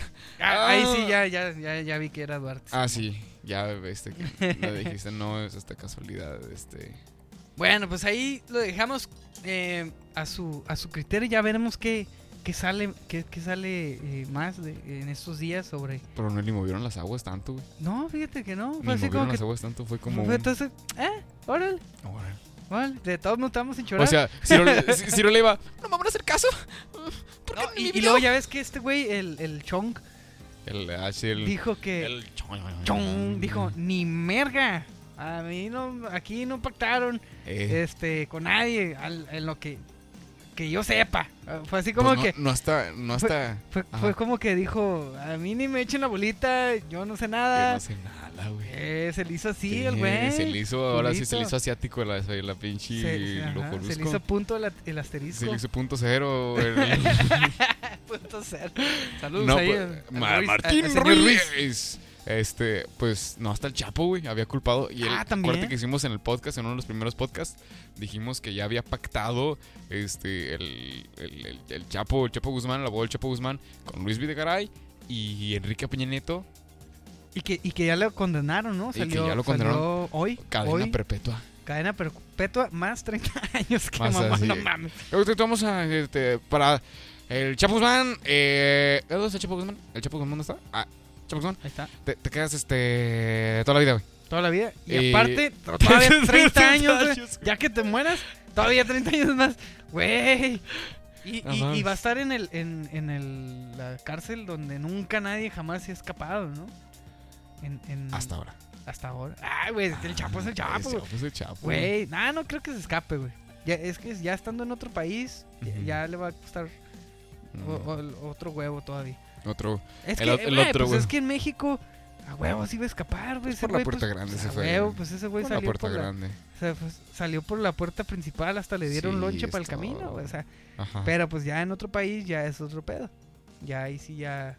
Ah, Ahí sí, Ah. ya, ya, ya, ya vi que era Duarte. Ah, sí, ya este, que lo dijiste, no es esta casualidad. Este. Bueno, pues ahí lo dejamos eh, a, su, a su criterio. Ya veremos qué, qué sale, qué, qué sale eh, más de- en estos días sobre... Pero no ni movieron las aguas tanto, güey. No, fíjate que no. Ni Fue así movieron como que... las aguas tanto, fue como. fue un- entonces, eh, órale, Órale. De todos nos estamos sin chorar. O sea, Ciro, Ciro le iba, no me van a hacer caso. ¿Por qué No, ni y, y video?" luego ya ves que este güey, el, el Chong, El, ah, sí, el, dijo que... el dijo, ni merga. A mí no, aquí no pactaron Eh, este con nadie al- en lo que que yo sepa. Ah, Fue así como pues no, que No está, no está. fue, Ajá. fue como que dijo, a mí ni me echen la bolita, yo no sé nada. no sé nada, güey. Eh, se le hizo así Sí, el güey. Se le hizo, ahora sí se le Culito. hizo asiático la, la pinche Se, se- ajá, lojolusco. se le hizo punto el, el Se asterisco. le hizo punto cero. el- punto cero. Saludos no, ahí pues, Ma- Ruiz- Martín al señor Ruiz. Este, pues no, hasta el Chapo, güey, había culpado. Y el Ah, corte que hicimos en el podcast, en uno de los primeros podcasts, dijimos que ya había pactado este, el, el, el- el Chapo, el Chapo Guzmán, el abogado del Chapo Guzmán, con Luis Videgaray y Enrique Peña Nieto, Y que, y que ya lo condenaron, ¿no? Y que Salió, ya lo condenaron. salió hoy. cadena hoy, perpetua. cadena perpetua más 30 años que Más mamá, así. no mames. Vamos a, este, para el Chapo Guzmán, eh, ¿dónde está el Chapo Guzmán? ¿El Chapo Guzmán dónde está? Ah, Chapo Guzmán, Ahí está. te, te quedas, este, toda la vida, güey. Toda la vida. Y aparte, todavía 30 30 años, güey. Ya que te mueras, todavía 30 años más. Güey. Y, No y- y va a estar en el en, en el, la cárcel donde nunca nadie jamás se ha escapado, ¿no? En, en- Hasta ahora. Hasta ahora. Ay, güey, el Chapo es el Chapo, Ese güey. Chapo es el Chapo. Güey, nah, no creo que se escape, güey. Ya, es que ya estando en otro país, ya- Ujú. ya le va a costar o- o- otro huevo todavía. Otro. Es El que, el güey, otro, pues es que en México, a huevo sí iba a escapar, güey. Pues por la güey, puerta pues, grande se a fue, huevo, pues ese güey Por la salió puerta por la, grande. o sea, pues, salió por la puerta principal, hasta le dieron Sí, lonche para el camino, güey, o sea, Ajá. pero pues ya en otro país ya es otro pedo. Ya ahí sí ya,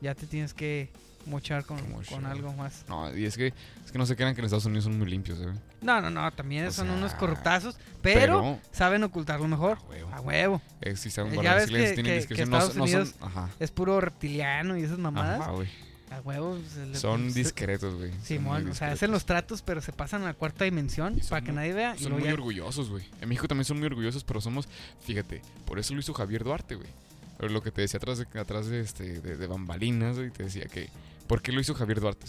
ya te tienes que mochar con, mochar. con algo más. No, y es que, es que no se crean que en Estados Unidos son muy limpios, ¿eh? No, no, no, también O son sea, unos corruptazos, pero, saben ocultarlo mejor. a huevo. A huevo. Existen Ya varios ves silencios, que- tienen que- discreción, que no, Estados son- no son, Unidos ajá, Es puro reptiliano y esas mamadas. ajá, güey. A huevo. se le- Son discretos, güey. son Simón, o sea, hacen los tratos, pero se pasan a la cuarta dimensión son para que muy- nadie vea. Son muy ya- orgullosos, güey. En México también son muy orgullosos, pero somos, fíjate, por eso lo hizo Javier Duarte, güey. Pero lo que te decía atrás de, atrás de, este, de, de bambalinas, güey, te decía que, ¿por qué lo hizo Javier Duarte?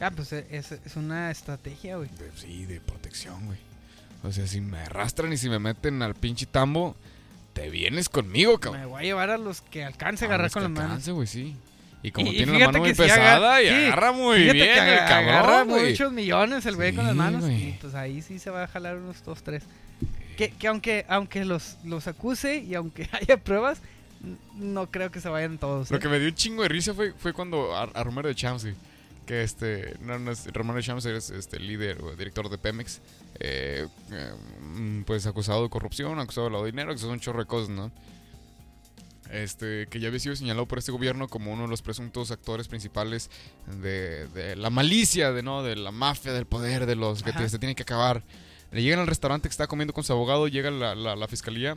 Ah, pues eh, es, es una estrategia, güey. De- sí, de protección, güey. O sea, si me arrastran y si me meten al pinche tambo, te vienes conmigo, cabrón. Me voy a llevar a los que alcance a agarrar con que las manos. alcance, güey, sí. Y como Y- tiene la mano muy sí agarra- pesada, y sí, agarra muy bien que el cabrón, agarra güey. muchos millones el güey con las Sí, manos. güey. Y pues ahí sí se va a jalar unos dos, tres. Que, que aunque, aunque los, los acuse y aunque haya pruebas, no creo que se vayan todos. Lo ¿eh? que me dio un chingo de risa fue, fue cuando a, a Romero de Champs, güey, que este, no, no es, Romero de Champs es este, líder o director de Pemex, eh, eh, pues acusado de corrupción, acusado de lavado de dinero, que son un chorro de cosas, ¿no? Este, que ya había sido señalado por este gobierno como uno de los presuntos actores principales de, de la malicia, de no, de la mafia, del poder, de los que Ajá. se tienen que acabar. Le llegan al restaurante que está comiendo con su abogado, llega la, la, la fiscalía,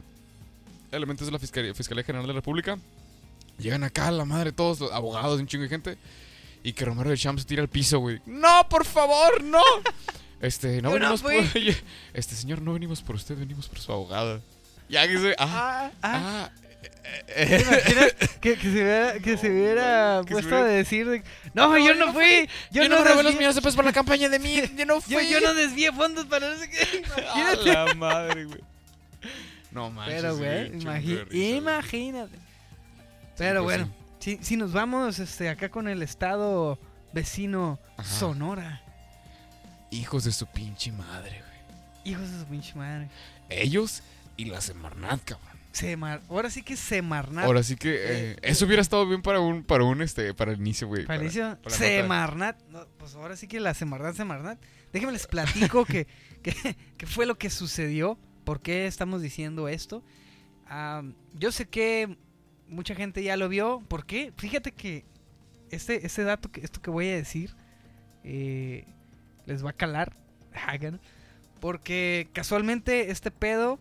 elementos de la fiscalía, fiscalía General de la República, llegan acá, la madre, todos los abogados, un chingo de gente, y que Romero de Champs se tira al piso, güey. ¡No, por favor, no! Este, no Yo no venimos por. fui. Este, señor, no venimos por usted, venimos por su abogada. Ya que se. Ah, Ah, ah. ah. ¿Te imaginas que, que se hubiera, que se hubiera que puesto a decir de, no, yo no fui, yo, no, robé los millones de pesos por la campaña de mí, yo no yo, fui. yo no desvié fondos para no sé qué. A la madre, güey. No manches. Pero, güey, imagi- imagínate. Pero pues bueno, si, si nos vamos este, acá con el estado vecino Ajá. Sonora, Hijos de su pinche madre, güey. hijos de su pinche madre. Ellos y la Semarnat, cabrón. Semar, ahora sí que Semarnat. Ahora sí que eh, eso hubiera estado bien para un, para un, este, para el inicio, güey. para- nota. Semarnat. No, pues ahora sí que la Semarnat, Semarnat. Déjenme les platico que, que, que fue lo que sucedió. ¿Por qué estamos diciendo esto? Yo sé que mucha gente ya lo vio. ¿Por qué? Fíjate que este, este dato, que, esto que voy a decir, eh, les va a calar. Hagan. Porque casualmente este pedo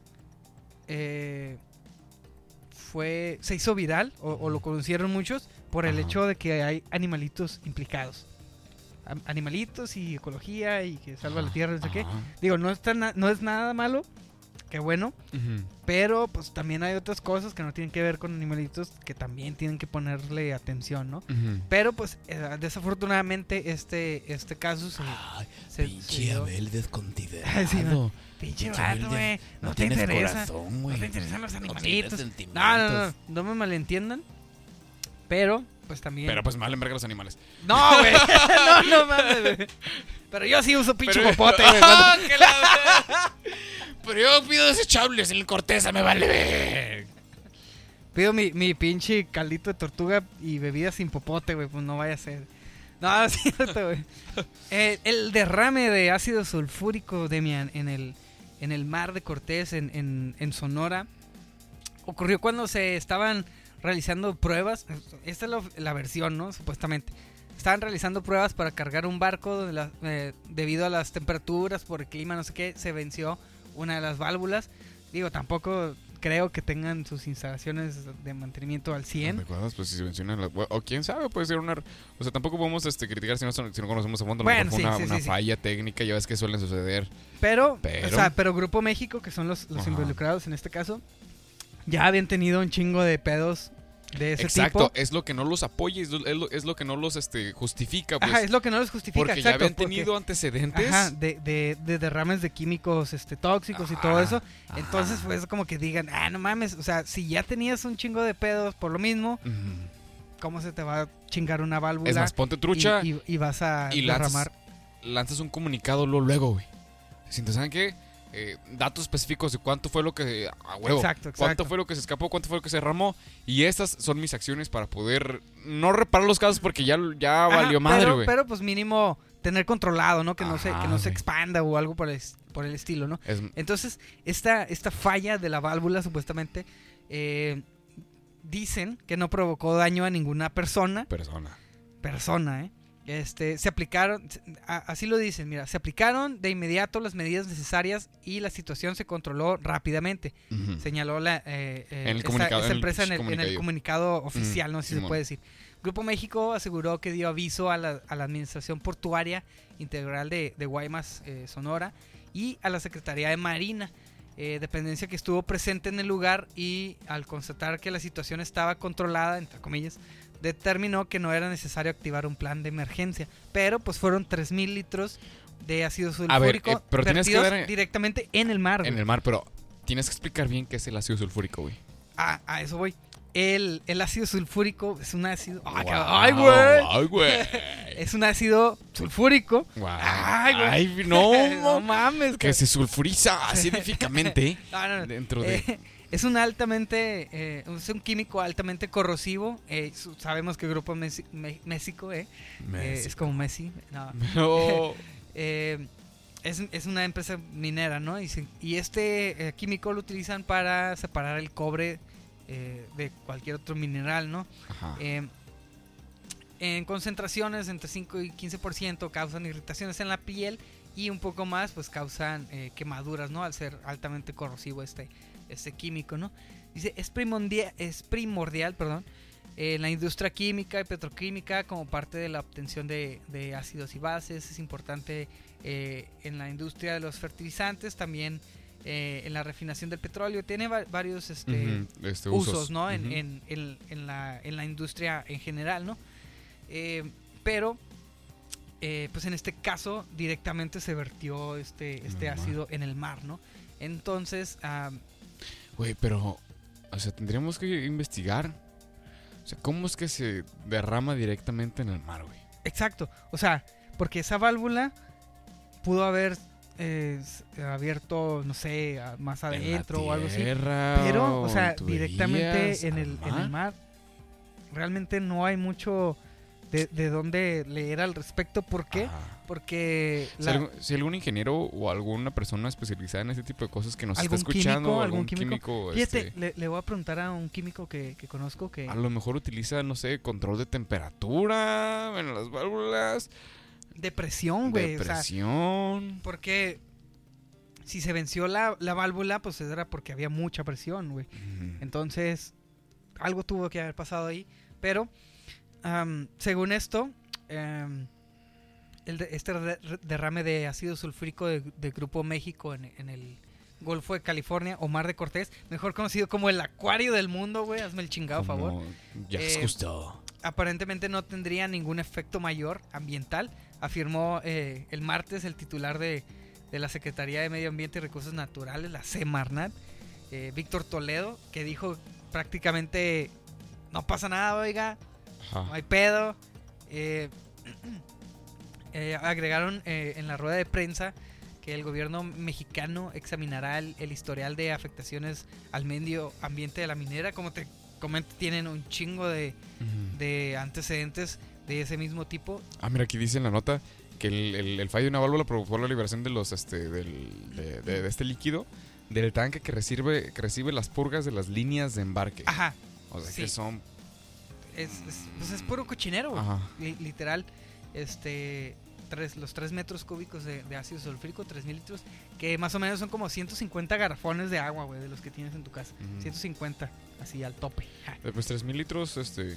eh, fue se hizo viral o, o lo conocieron muchos por el Ajá. hecho de que hay animalitos implicados. Animalitos y ecología y que salva la tierra, no sé qué. Digo, no, está no es nada malo, qué bueno, pero pues también hay otras cosas que no tienen que ver con animalitos que también tienen que ponerle atención, ¿no? Pero pues eh, desafortunadamente este, este caso se... Ay, se- se pinche dio- Abel desconsiderado. Sí, no. Pinche vato, Abel, güey. No, te tienes interesa. corazón, No te interesan los No animalitos. No, sentimientos. no, no, no me malentiendan. Pero, pues también. Pero pues mal en verga los animales. No, güey. no, no mames, güey. Pero yo sí uso pinche Pero- popote, güey. cuando- ¡Ah, que la- Pero yo pido desechables en el corteza, me vale ver. Pido mi, mi pinche caldito de tortuga y bebida sin popote, güey. Pues no vaya a ser. No, es cierto, güey. Eh, el derrame de ácido sulfúrico, Demian, en el, en el mar de Cortés, en, en, en Sonora, ocurrió cuando se estaban realizando pruebas. Esta es la, la versión, ¿no? Supuestamente. Estaban realizando pruebas para cargar un barco donde la- eh, debido a las temperaturas, por el clima, no sé qué, se venció una de las válvulas. Digo, tampoco creo que tengan sus instalaciones de mantenimiento al 100. ¿Recuerdas? Pues si se mencionan las- O quién sabe, puede ser una... O sea, tampoco podemos este, criticar si no, son- si no conocemos a fondo. Bueno, sí, una, sí, una sí, sí. falla técnica, ya ves que suelen suceder. Pero, Pero- o sea, pero Grupo México, que son los, los involucrados en este caso, ya habían tenido un chingo de pedos de ese Exacto, tipo. es lo que no los apoya, es lo, es lo- que no los este, justifica, pues. Ajá, es lo que no les justifica, porque ya habían porque- tenido antecedentes. Ajá, de, de, de derrames de químicos este, tóxicos y todo eso. Entonces, pues como que digan, ah, no mames, o sea, si ya tenías un chingo de pedos por lo mismo. ¿cómo se te va a chingar una válvula? Es más, ponte trucha y, y- y vas a y derramar. lanzas un comunicado luego, güey. Si te saben qué, Eh, datos específicos de cuánto fue lo que. A huevo. Exacto, Cuánto fue lo que se escapó, cuánto fue lo que se derramó. Y estas son mis acciones para poder no reparar los casos porque ya, ya Ajá, valió madre, pero, güey. pero pues mínimo tener controlado, ¿no? Que no se, que no se expanda o algo por el, por el estilo, ¿no? Es- Entonces, esta, esta falla de la válvula supuestamente eh, dicen que no provocó daño a ninguna persona. persona. Persona, ¿eh? Este, se aplicaron, así lo dicen, mira, se aplicaron de inmediato las medidas necesarias y la situación se controló rápidamente, señaló la eh, eh, En el esta- comunicado- esta en el empresa en el, en el comunicado. oficial, Mm, no sé si se puede decir. Grupo México aseguró que dio aviso a la, a la Administración Portuaria Integral de, de Guaymas, eh, Sonora, y a la Secretaría de Marina, eh, dependencia que estuvo presente en el lugar y al constatar que la situación estaba controlada, entre comillas, determinó que no era necesario activar un plan de emergencia. Pero pues fueron 3.000 litros de ácido A ver, sulfúrico eh, pero tienes que directamente en el mar. En güey. el mar, pero tienes que explicar bien qué es el ácido sulfúrico, güey. Ah, a eso voy. El, el ácido sulfúrico es un ácido... ¡Ay, Wow! ¡Ay, güey! ¡Ay, güey! Es un ácido sulfúrico. Ay, güey. Ay, no, no mames. que se sulfuriza acidificamente No, no, no. dentro de... Es un altamente, eh, es un químico altamente corrosivo. eh, sabemos que el Grupo Me- México, eh, eh, es como Messi. No. No. Es, es una empresa minera, ¿no? Y, se- y este químico lo utilizan para separar el cobre de cualquier otro mineral, ¿no? Ajá. En concentraciones entre 5 y 15% causan irritaciones en la piel y un poco más pues causan quemaduras, ¿no? Al ser altamente corrosivo este, este químico, ¿no? Dice, es primordial, es primordial perdón, en la industria química y petroquímica como parte de la obtención de, de ácidos y bases. Es importante eh, en la industria de los fertilizantes, también eh, en la refinación del petróleo. Tiene va- varios este, este, usos, ¿no? En, Ujú. en- en- en la, en la industria en general, ¿no? Eh, pero, eh, pues en este caso, directamente se vertió este, este mar. ácido en el mar, ¿no? Entonces, Güey, pero, o sea, tendríamos que investigar. O sea, ¿cómo es que se derrama directamente en el mar, güey? exacto, o sea, porque esa válvula pudo haber eh, abierto, no sé, más adentro o algo así. Pero, o sea, en directamente en el, en el mar, realmente no hay mucho de, de dónde leer al respecto. ¿Por qué? Ajá. Porque Si, algún, si algún ingeniero o alguna persona especializada en este tipo de cosas que nos está ¿Algún escuchando, químico? algún ¿Algún químico? químico, Fíjate, este, le, le voy a preguntar a un químico que, que conozco que... a lo mejor utiliza, no sé, control de temperatura en las válvulas, Depresión, güey. de O sea, porque si se venció la, la válvula, pues era porque había mucha presión, güey. Entonces, algo tuvo que haber pasado ahí. Pero, am, según esto, em, el de- este de- derrame de ácido sulfúrico de, de Grupo México en, en el Golfo de California o Mar de Cortés, mejor conocido como el acuario del mundo, güey, hazme el chingado favor. Ya Eh, justo. Aparentemente no tendría ningún efecto mayor ambiental, afirmó eh, el martes el titular de, de la Secretaría de Medio Ambiente y Recursos Naturales, la Semarnat, eh, Víctor Toledo, que dijo prácticamente no pasa nada, oiga, Ajá. no hay pedo. Eh, eh, agregaron eh, en la rueda de prensa que el gobierno mexicano examinará el, el historial de afectaciones al medio ambiente de la minera. Como te comento, tienen un chingo de, antecedentes de ese mismo tipo. Ah, mira, aquí dice en la nota que el, el- el fallo de una válvula provocó la liberación de los este del, de, de- de este líquido del tanque que recibe, que recibe las purgas de las líneas de embarque. Ajá, o sea sí. que son. Es, es, pues es puro cochinero, güey. Ajá. Li- literal. Este, tres, los 3 metros cúbicos de, de ácido sulfúrico, 3 mil litros, que más o menos son como 150 garrafones de agua, güey, de los que tienes en tu casa. Ujú. 150, así al tope. Ja. Eh, Pues 3000 litros, este.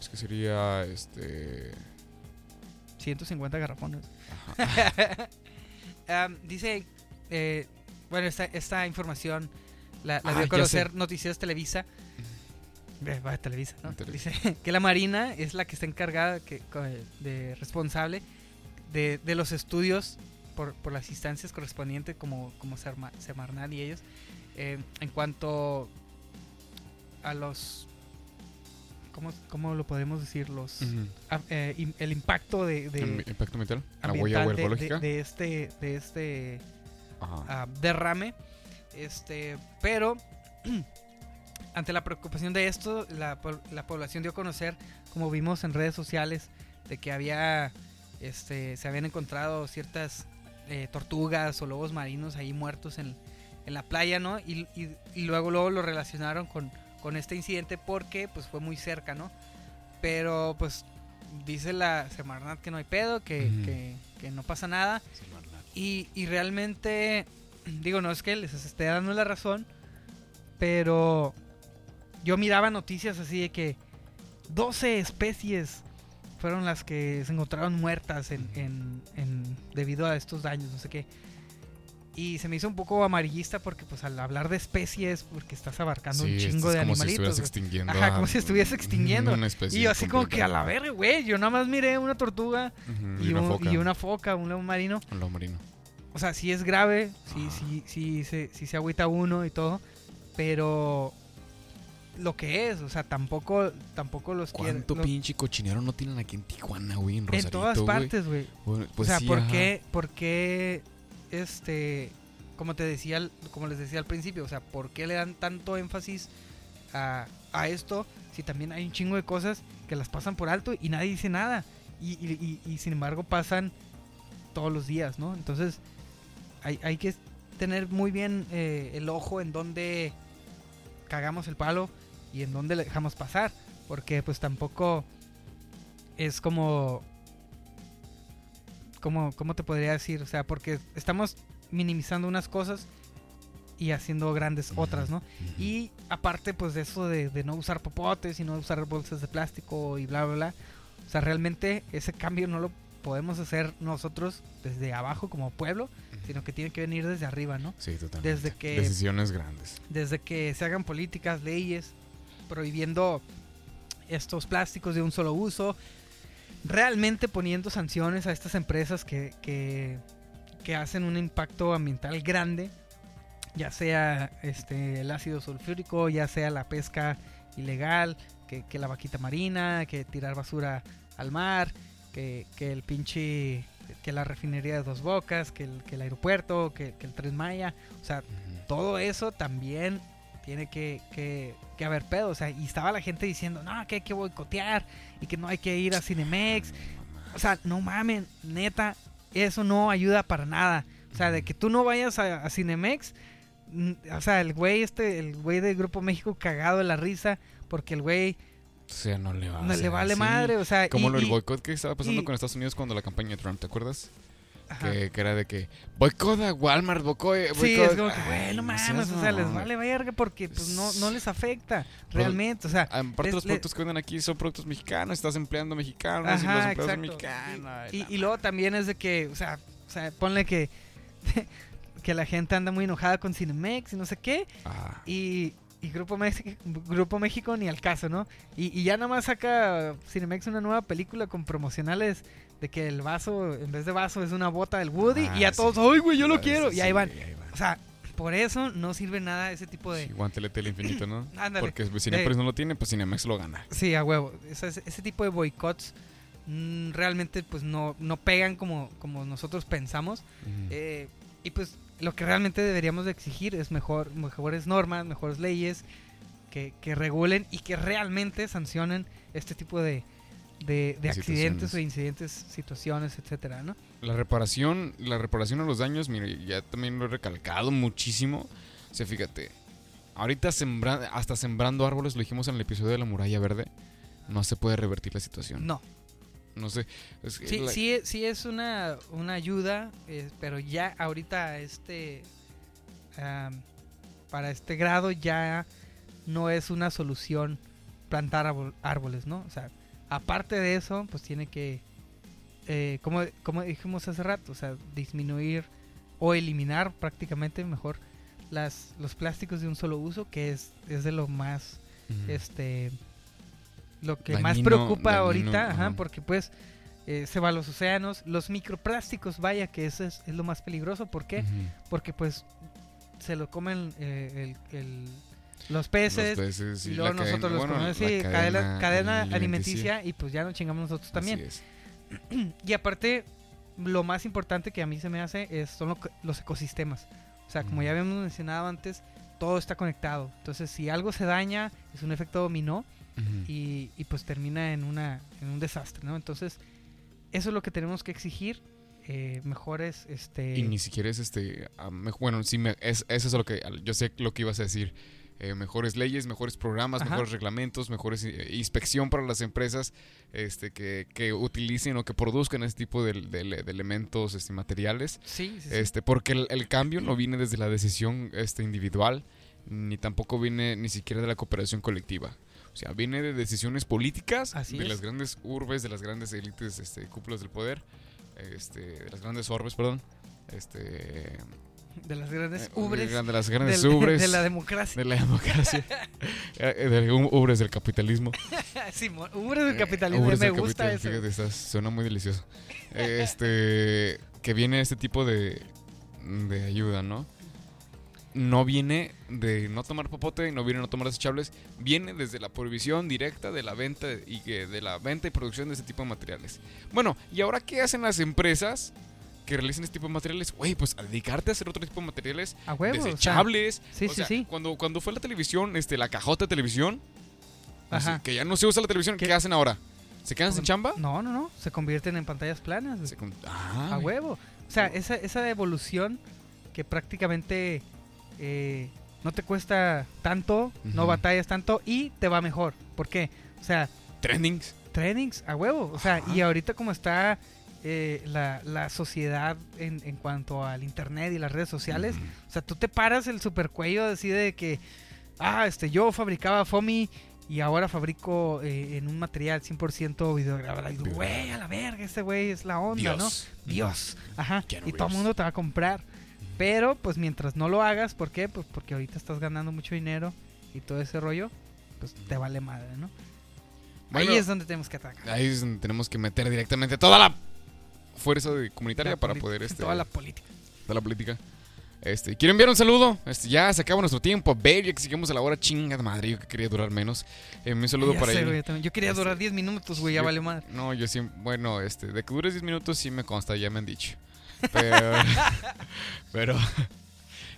Es que sería. Este. 150 garrafones. Dice, eh, bueno, esta, esta información la, la Ah, dio a conocer. Noticias Televisa. Eh, va, Televisa, ¿no? Televisa. Dice que la Marina es la que está encargada, que, co- de responsable de, de los estudios por, por las instancias correspondientes como, como Semarnat y ellos, eh, en cuanto a los... ¿Cómo, cómo lo podemos decir? Los, ah, eh, el impacto de, de Im- Impacto ambiental. La huella de- ecológica. de, este, de este ah, derrame. Este, pero ante la preocupación de esto, la, la población dio a conocer, como vimos en redes sociales, de que había, este, se habían encontrado ciertas eh, tortugas o lobos marinos ahí muertos en, en la playa, ¿no? Y, y- y luego, luego lo relacionaron con, con este incidente porque, pues, fue muy cerca, ¿no? Pero, pues, dice la Semarnat que no hay pedo, que, que no pasa nada. Y, y realmente, digo, no es que les esté dando la razón, pero yo miraba noticias así de que 12 especies fueron las que se encontraron muertas en, en- en- debido a estos daños, no sé qué. Y se me hizo un poco amarillista porque pues al hablar de especies, porque estás abarcando un Sí, chingo es de como si animalitos. estuvieras güey. extinguiendo. Ajá, como si estuviese extinguiendo. Una especie y yo así como que a la verga, güey, yo nada más miré una tortuga y, una un- foca. y una foca, un león marino. Un lobo marino. O sea, sí es grave, sí, Ah. sí, sí, se, sí se agüita uno y todo, pero lo que es, o sea, tampoco, tampoco los quieren. ¿Cuánto pinche cochinero no tienen aquí en Tijuana, güey? En Rosarito, en todas partes, güey. Bueno, O pues sea, sí, ¿por qué, por qué, este, como te decía, como les decía al principio, o sea, ¿por qué le dan tanto énfasis a, a esto si también hay un chingo de cosas que las pasan por alto y nadie dice nada? Y, y- y- y sin embargo pasan todos los días, ¿no? Entonces hay, hay que tener muy bien eh, el ojo en dónde cagamos el palo y en dónde le dejamos pasar, porque pues tampoco es como como cómo te podría decir, o sea, porque estamos minimizando unas cosas y haciendo grandes otras, ¿no? Y aparte, pues de eso de, de no usar popotes y no usar bolsas de plástico y bla, bla, bla. O sea, realmente ese cambio no lo podemos hacer nosotros desde abajo como pueblo, sino que tiene que venir desde arriba, ¿no? Sí, totalmente. Desde que- Decisiones grandes. Desde que se hagan políticas, leyes, prohibiendo estos plásticos de un solo uso, realmente poniendo sanciones a estas empresas que, que, que hacen un impacto ambiental grande, ya sea este, el ácido sulfúrico, ya sea la pesca ilegal, que, que la vaquita marina, que tirar basura al mar, que, que el pinche, que la refinería de dos bocas, que el, que el aeropuerto, que, que el tren Maya, o sea, todo eso también tiene que, que, que haber pedo. O sea, y estaba la gente diciendo, no, que hay que boicotear y que no hay que ir a Cinemex. O sea, no mamen, neta, eso no ayuda para nada. O sea, de que tú no vayas a, a Cinemex, o sea, el güey este, el güey del Grupo México cagado de la risa, porque el güey O sea, no le va no le vale madre, o sea, Como y- lo del y- boicot que estaba pasando y- con Estados Unidos cuando la campaña de Trump, ¿te acuerdas? Ajá. Que, que era de que boicot a Walmart, boicot. Sí, boicot- es como que, güey, no mames, o sea, les vale verga porque pues no, no les afecta Pues, realmente, o sea, Aparte, los productos que venden aquí son productos mexicanos, estás empleando mexicanos y los Ajá, empleados son mexicanos. Y, luego también es de que, o sea, o sea ponle que, que la gente anda muy enojada con Cinemex y no sé qué. Ah, Y, y Grupo, México, Grupo México ni al caso, ¿no? Y, y ya nada más saca Cinemex una nueva película con promocionales de que el vaso, en vez de vaso, es una bota del Woody. ah, y ya sí. todos, ¡ay, güey, yo lo Ah, quiero! sí, y ahí van. ahí van. O sea, por eso no sirve nada ese tipo de... Sí, guantelete infinito, ¿no? Ándale. Porque si Cinepolis no lo tiene, pues Cinemex lo gana. Sí, a huevo. Ese, ese tipo de boicots mm, realmente pues no, no pegan como, como nosotros pensamos. Eh, y pues lo que realmente deberíamos de exigir es mejor, mejores normas, mejores leyes que, que regulen y que realmente sancionen este tipo de, de, de accidentes o incidentes, situaciones, etcétera, ¿no? La reparación, la reparación a los daños, mire, ya también lo he recalcado muchísimo. O sea, fíjate, ahorita sembra, hasta sembrando árboles, lo dijimos en el episodio de la muralla verde, no se puede revertir la situación. No. No sé. es que Sí, la- sí, sí es una, una ayuda, eh, pero ya ahorita este para este grado ya no es una solución plantar árbol- árboles, ¿no? O sea, aparte de eso, pues tiene que, eh, como, como dijimos hace rato, o sea, disminuir o eliminar prácticamente mejor las, los plásticos de un solo uso, que es, es de lo más este lo que más preocupa dañino, ahorita, ajá, ajá. porque pues eh, se va a los océanos, los microplásticos, vaya que eso es, es lo más peligroso, ¿por qué? Porque pues se lo comen eh, el, el- los Los peces y y luego cadena- nosotros los bueno, comemos, sí, cadena, cadena alimenticia y pues ya nos chingamos nosotros también. Así es. Y aparte, lo más importante que a mí se me hace es, son lo- los ecosistemas. O sea, como ya habíamos mencionado antes, todo está conectado. Entonces, si algo se daña, es un efecto dominó Y, y, pues termina en, una, en un desastre, ¿no? Entonces, eso es lo que tenemos que exigir. eh, mejores, este... Y ni siquiera es este. bueno, sí, me- es, eso es lo que. Yo sé lo que ibas a decir. Eh, mejores leyes, mejores programas, Ajá. mejores reglamentos, mejores eh, inspección para las empresas este, que, que utilicen o que produzcan este tipo de, de- de elementos este, materiales. Sí, sí, sí. Este, porque el, el cambio no viene desde la decisión este, individual, ni tampoco viene ni siquiera de la cooperación colectiva. O sea, viene de decisiones políticas Así de es. las grandes urbes, de las grandes élites, este, cúpulas del poder, este, de las grandes orbes, perdón. Este, de las grandes eh, ubres de las grandes del- ubres de la democracia. de la democracia, eh, de ubres del capitalismo. sí, ubres del Eh, capitalismo. ubres me del gusta eso. Fíjate, estás- suena muy delicioso. Este, que viene este tipo de, de ayuda, ¿no? No viene de no tomar popote, no viene de no tomar desechables, viene desde la prohibición directa de la venta y que de la venta y producción de ese tipo de materiales. Bueno, ¿y ahora qué hacen las empresas que realicen este tipo de materiales, güey, pues a dedicarte a hacer otro tipo de materiales A huevo. o sea, desechables. sí, O sí, sea, sí. Cuando, cuando fue la televisión, este, la cajota de televisión, Ajá. que ya no se usa la televisión, ¿qué, ¿Qué? hacen ahora? ¿Se quedan sin chamba? No, no, no. Se convierten en pantallas planas. güey. Se con- ah, A huevo. O sea, esa, esa evolución que prácticamente eh, no te cuesta tanto, no batallas tanto y te va mejor. ¿Por qué? O sea, Trendings. trainings a huevo. O sea, Ajá. y ahorita como está eh, la, la sociedad en, en cuanto al internet y las redes sociales, o sea, tú te paras el supercuello así de que, ah, este, yo fabricaba FOMI y ahora fabrico eh, en un material 100% videograbado. Y digo, Güey, a la verga, ese güey es la onda, ¿no? Dios. Ajá. Y todo el mundo te va a comprar. Pero, pues mientras no lo hagas, ¿por qué? Pues porque ahorita estás ganando mucho dinero y todo ese rollo, pues te vale madre, ¿no? Bueno, Ahí es donde tenemos que atacar. Ahí es donde tenemos que meter directamente toda la fuerza de- comunitaria La para poder este Toda la política. de la política. Este, quiero enviar un saludo. Este, ya se acaba nuestro tiempo. Baby, que sigamos a la hora chinga de madre. Yo que quería durar menos. Eh, un saludo Ya para sé, él. güey, yo quería Este, durar 10 minutos, güey, ya yo- vale madre. No, yo sí, bueno, este, de que dures 10 minutos sí me consta, ya me han dicho. Pero, pero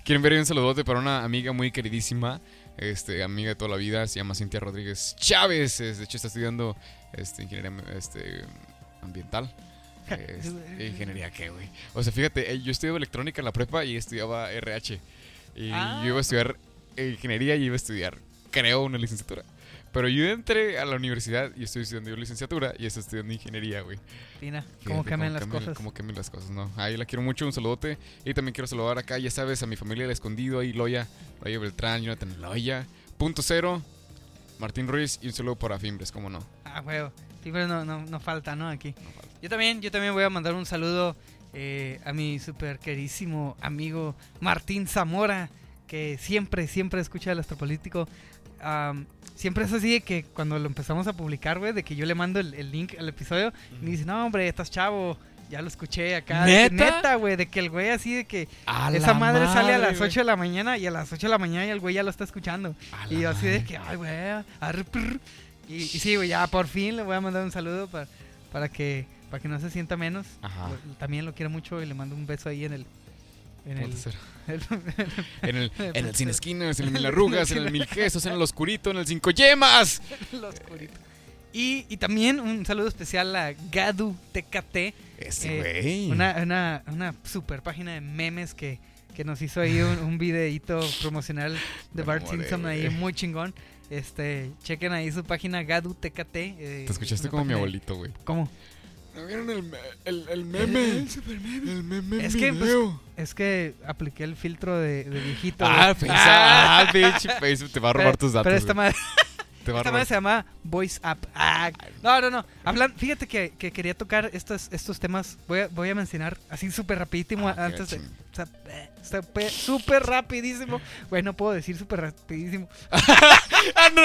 quiero enviar un saludote para una amiga muy queridísima, este, amiga de toda la vida, se llama Cintia Rodríguez Chávez, de hecho está estudiando este, ingeniería este, ambiental. Este, ingeniería qué, güey. O sea, fíjate, eh, yo estudiaba electrónica en la prepa y estudiaba RH. Y Ah. yo iba a estudiar eh, ingeniería y iba a estudiar, creo, una licenciatura. Pero yo entré a la universidad y estoy estudiando licenciatura y estoy estudiando ingeniería, güey. Tina, cómo cambian las cosas. Cómo cambian las cosas, ¿no? Ahí la quiero mucho, un saludote. Y también quiero saludar acá, ya sabes, a mi familia del escondido, ahí Loya, Loya Beltrán, Jonathan Loya, Punto Cero, Martín Ruiz y un saludo para Fimbres, cómo no. Ah, huevo. Pero no, no, no falta, ¿no? Aquí. No falta. Yo también, yo también voy a mandar un saludo eh, a mi super queridísimo amigo Martín Zamora, que siempre, siempre escucha el Astropolítico. Siempre es así de que cuando lo empezamos a publicar, güey, de que yo le mando el, el link al episodio y me dice, no, hombre, estás chavo. Ya lo escuché acá. ¿Neta? Güey, de que el güey así de que A esa madre, sale a las güey. 8 de la mañana y a las 8 de la mañana y el güey ya lo está escuchando. A Y yo así de que, ay, güey, y, y sí, güey, ya por fin le voy a mandar un saludo para, para, que, para que no se sienta menos. Ajá. También lo quiero mucho y le mando un beso ahí en el... En el, el- En el, en el sin esquinas, en el mil arrugas, en el mil gestos, en el oscurito, en el cinco yemas. lo oscurito. Y, y también un saludo especial a Gadu TKT, Ese Eh, güey. una, una, una super página de memes que, que nos hizo ahí un, un videíto promocional de Bart Simpson ahí muy chingón. Este, chequen ahí su página Gadu TKT. eh, Te escuchaste como mi abuelito, güey. ¿Cómo? ¿No vieron el, me- el, el meme? El meme Es que, pues. Es que apliqué el filtro de, de viejito. Ah. Facebook. Ah, bitch. Facebook te va a robar Pero- tus datos. Pero esta madre, te va a esta madre se llama Voice App. Ah, no, no, no. Hablan, fíjate que, que quería tocar estos, estos temas. Voy a, voy a mencionar así súper rapidísimo Ah, antes de. eh, súper- rapidísimo. Güey, no puedo decir súper rapidísimo. Ah, no.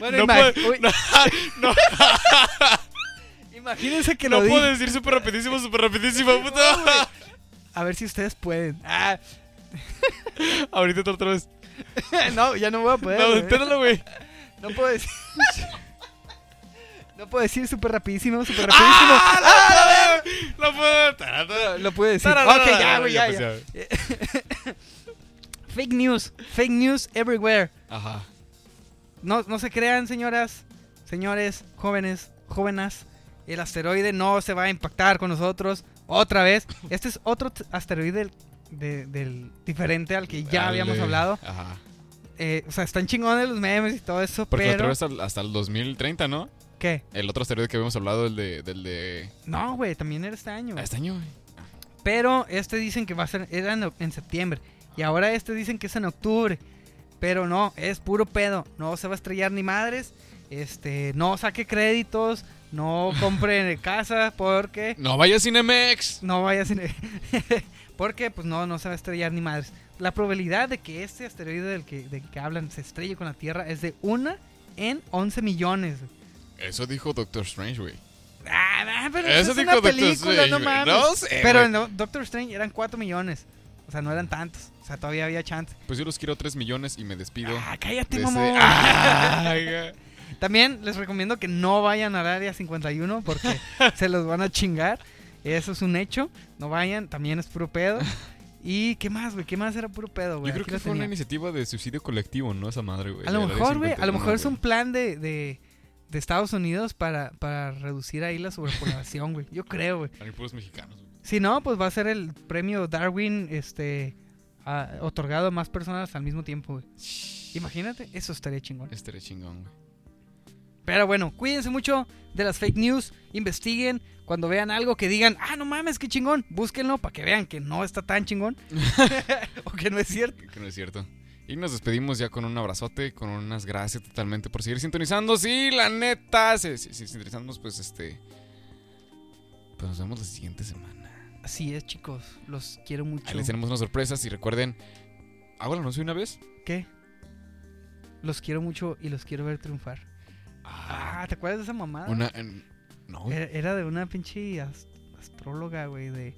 Bueno, No uy. no. imagínense que No lo puedo dije. decir súper rapidísimo, súper rapidísimo, puta. A ver si ustedes pueden. Ah, Ahorita otra vez. no, ya no voy a poder. No, inténtalo, güey. No puedo decir. no puedo decir súper rapidísimo, súper rapidísimo. ¡Ah, no, no puedo. Lo puedo decir. Ok, ya, güey, ya, pues, ya. Fake news. Fake news everywhere. Ajá. No, no se crean, señoras, señores, jóvenes, jóvenes. El asteroide no se va a impactar con nosotros otra vez. Este es otro asteroide del, de- del diferente al que ya habíamos hablado. Ajá. Eh, o sea, están chingones los memes y todo eso, Porque pero... hasta, hasta el 2030, ¿no? ¿Qué? El otro asteroide que habíamos hablado, el de. Del de... No, güey, también era este año. Ah, este año, güey. Pero este dicen que va a ser era en, en septiembre. Y ahora este dicen que es en octubre. Pero no, es puro pedo. No se va a estrellar ni madres. Este, no saque créditos. No compre casa porque No vaya a Cinemex. no vaya sin porque pues no, no se va a estrellar ni madres. La probabilidad de que este asteroide del que, del que hablan se estrelle con la Tierra es de 1 en 11 millones. Eso dijo Doctor Strange, güey. Ah, nah, pero Eso eso es dijo una Doctor película, Strange, no mames. No sé, Pero en Do- Doctor Strange eran 4 millones. O sea, no eran tantos. O sea, todavía había chance. Pues yo los quiero 3 millones y me despido. Ah, cállate, de ese- mamón. También les recomiendo que no vayan al área 51 porque se los van a chingar. Eso es un hecho. No vayan, también es puro pedo. ¿Y qué más, güey? ¿Qué más era puro pedo, güey? Yo creo Aquí que fue una tenía. iniciativa de suicidio colectivo, ¿no? Esa madre, güey. A lo mejor, güey, a lo 51, mejor es un plan de, de, de Estados Unidos para, para reducir ahí la sobrepoblación, güey. Yo creo, güey. Eran puros mexicanos, güey. Si no, pues va a ser el premio Darwin, este, a- otorgado a más personas al mismo tiempo, güey. Imagínate, eso estaría chingón. Estaría chingón, güey. Pero bueno, cuídense mucho de las fake news, investiguen, cuando vean algo que digan, ah, no mames, qué chingón, búsquenlo para que vean que no está tan chingón o que no es cierto. Que no es cierto. Y nos despedimos ya con un abrazote, con unas gracias totalmente por seguir sintonizando. Sí, la neta. Si, si- si sintonizamos, pues este. Pues nos vemos la siguiente semana. Así es, chicos, los quiero mucho. Ahí les tenemos unas sorpresas y recuerden. ¿Hago el anuncio una vez? ¿Qué? Los quiero mucho y los quiero ver triunfar. Ah, ¿te acuerdas de esa mamada? Una. en- no, güey. Era, era de una pinche ast- astróloga, güey, de,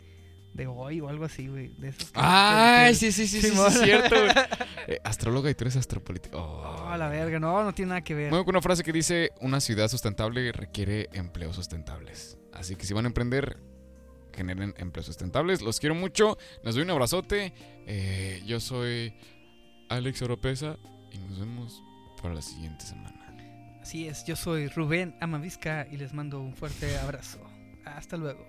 de hoy o algo así, güey. De esas que- Ay, que- sí, sí, sí, sí, es cierto, güey. Eh, astróloga y tú eres astropolítico. Oh. Oh, la verga, no, no tiene nada que ver. Muevo con una frase que dice: Una ciudad sustentable requiere empleos sustentables. Así que si van a emprender, generen empleos sustentables. Los quiero mucho. Les doy un abrazote. Eh, yo soy Alex Oropesa y nos vemos para la siguiente semana. Así es, yo soy Rubén Amavisca y les mando un fuerte abrazo. Hasta luego.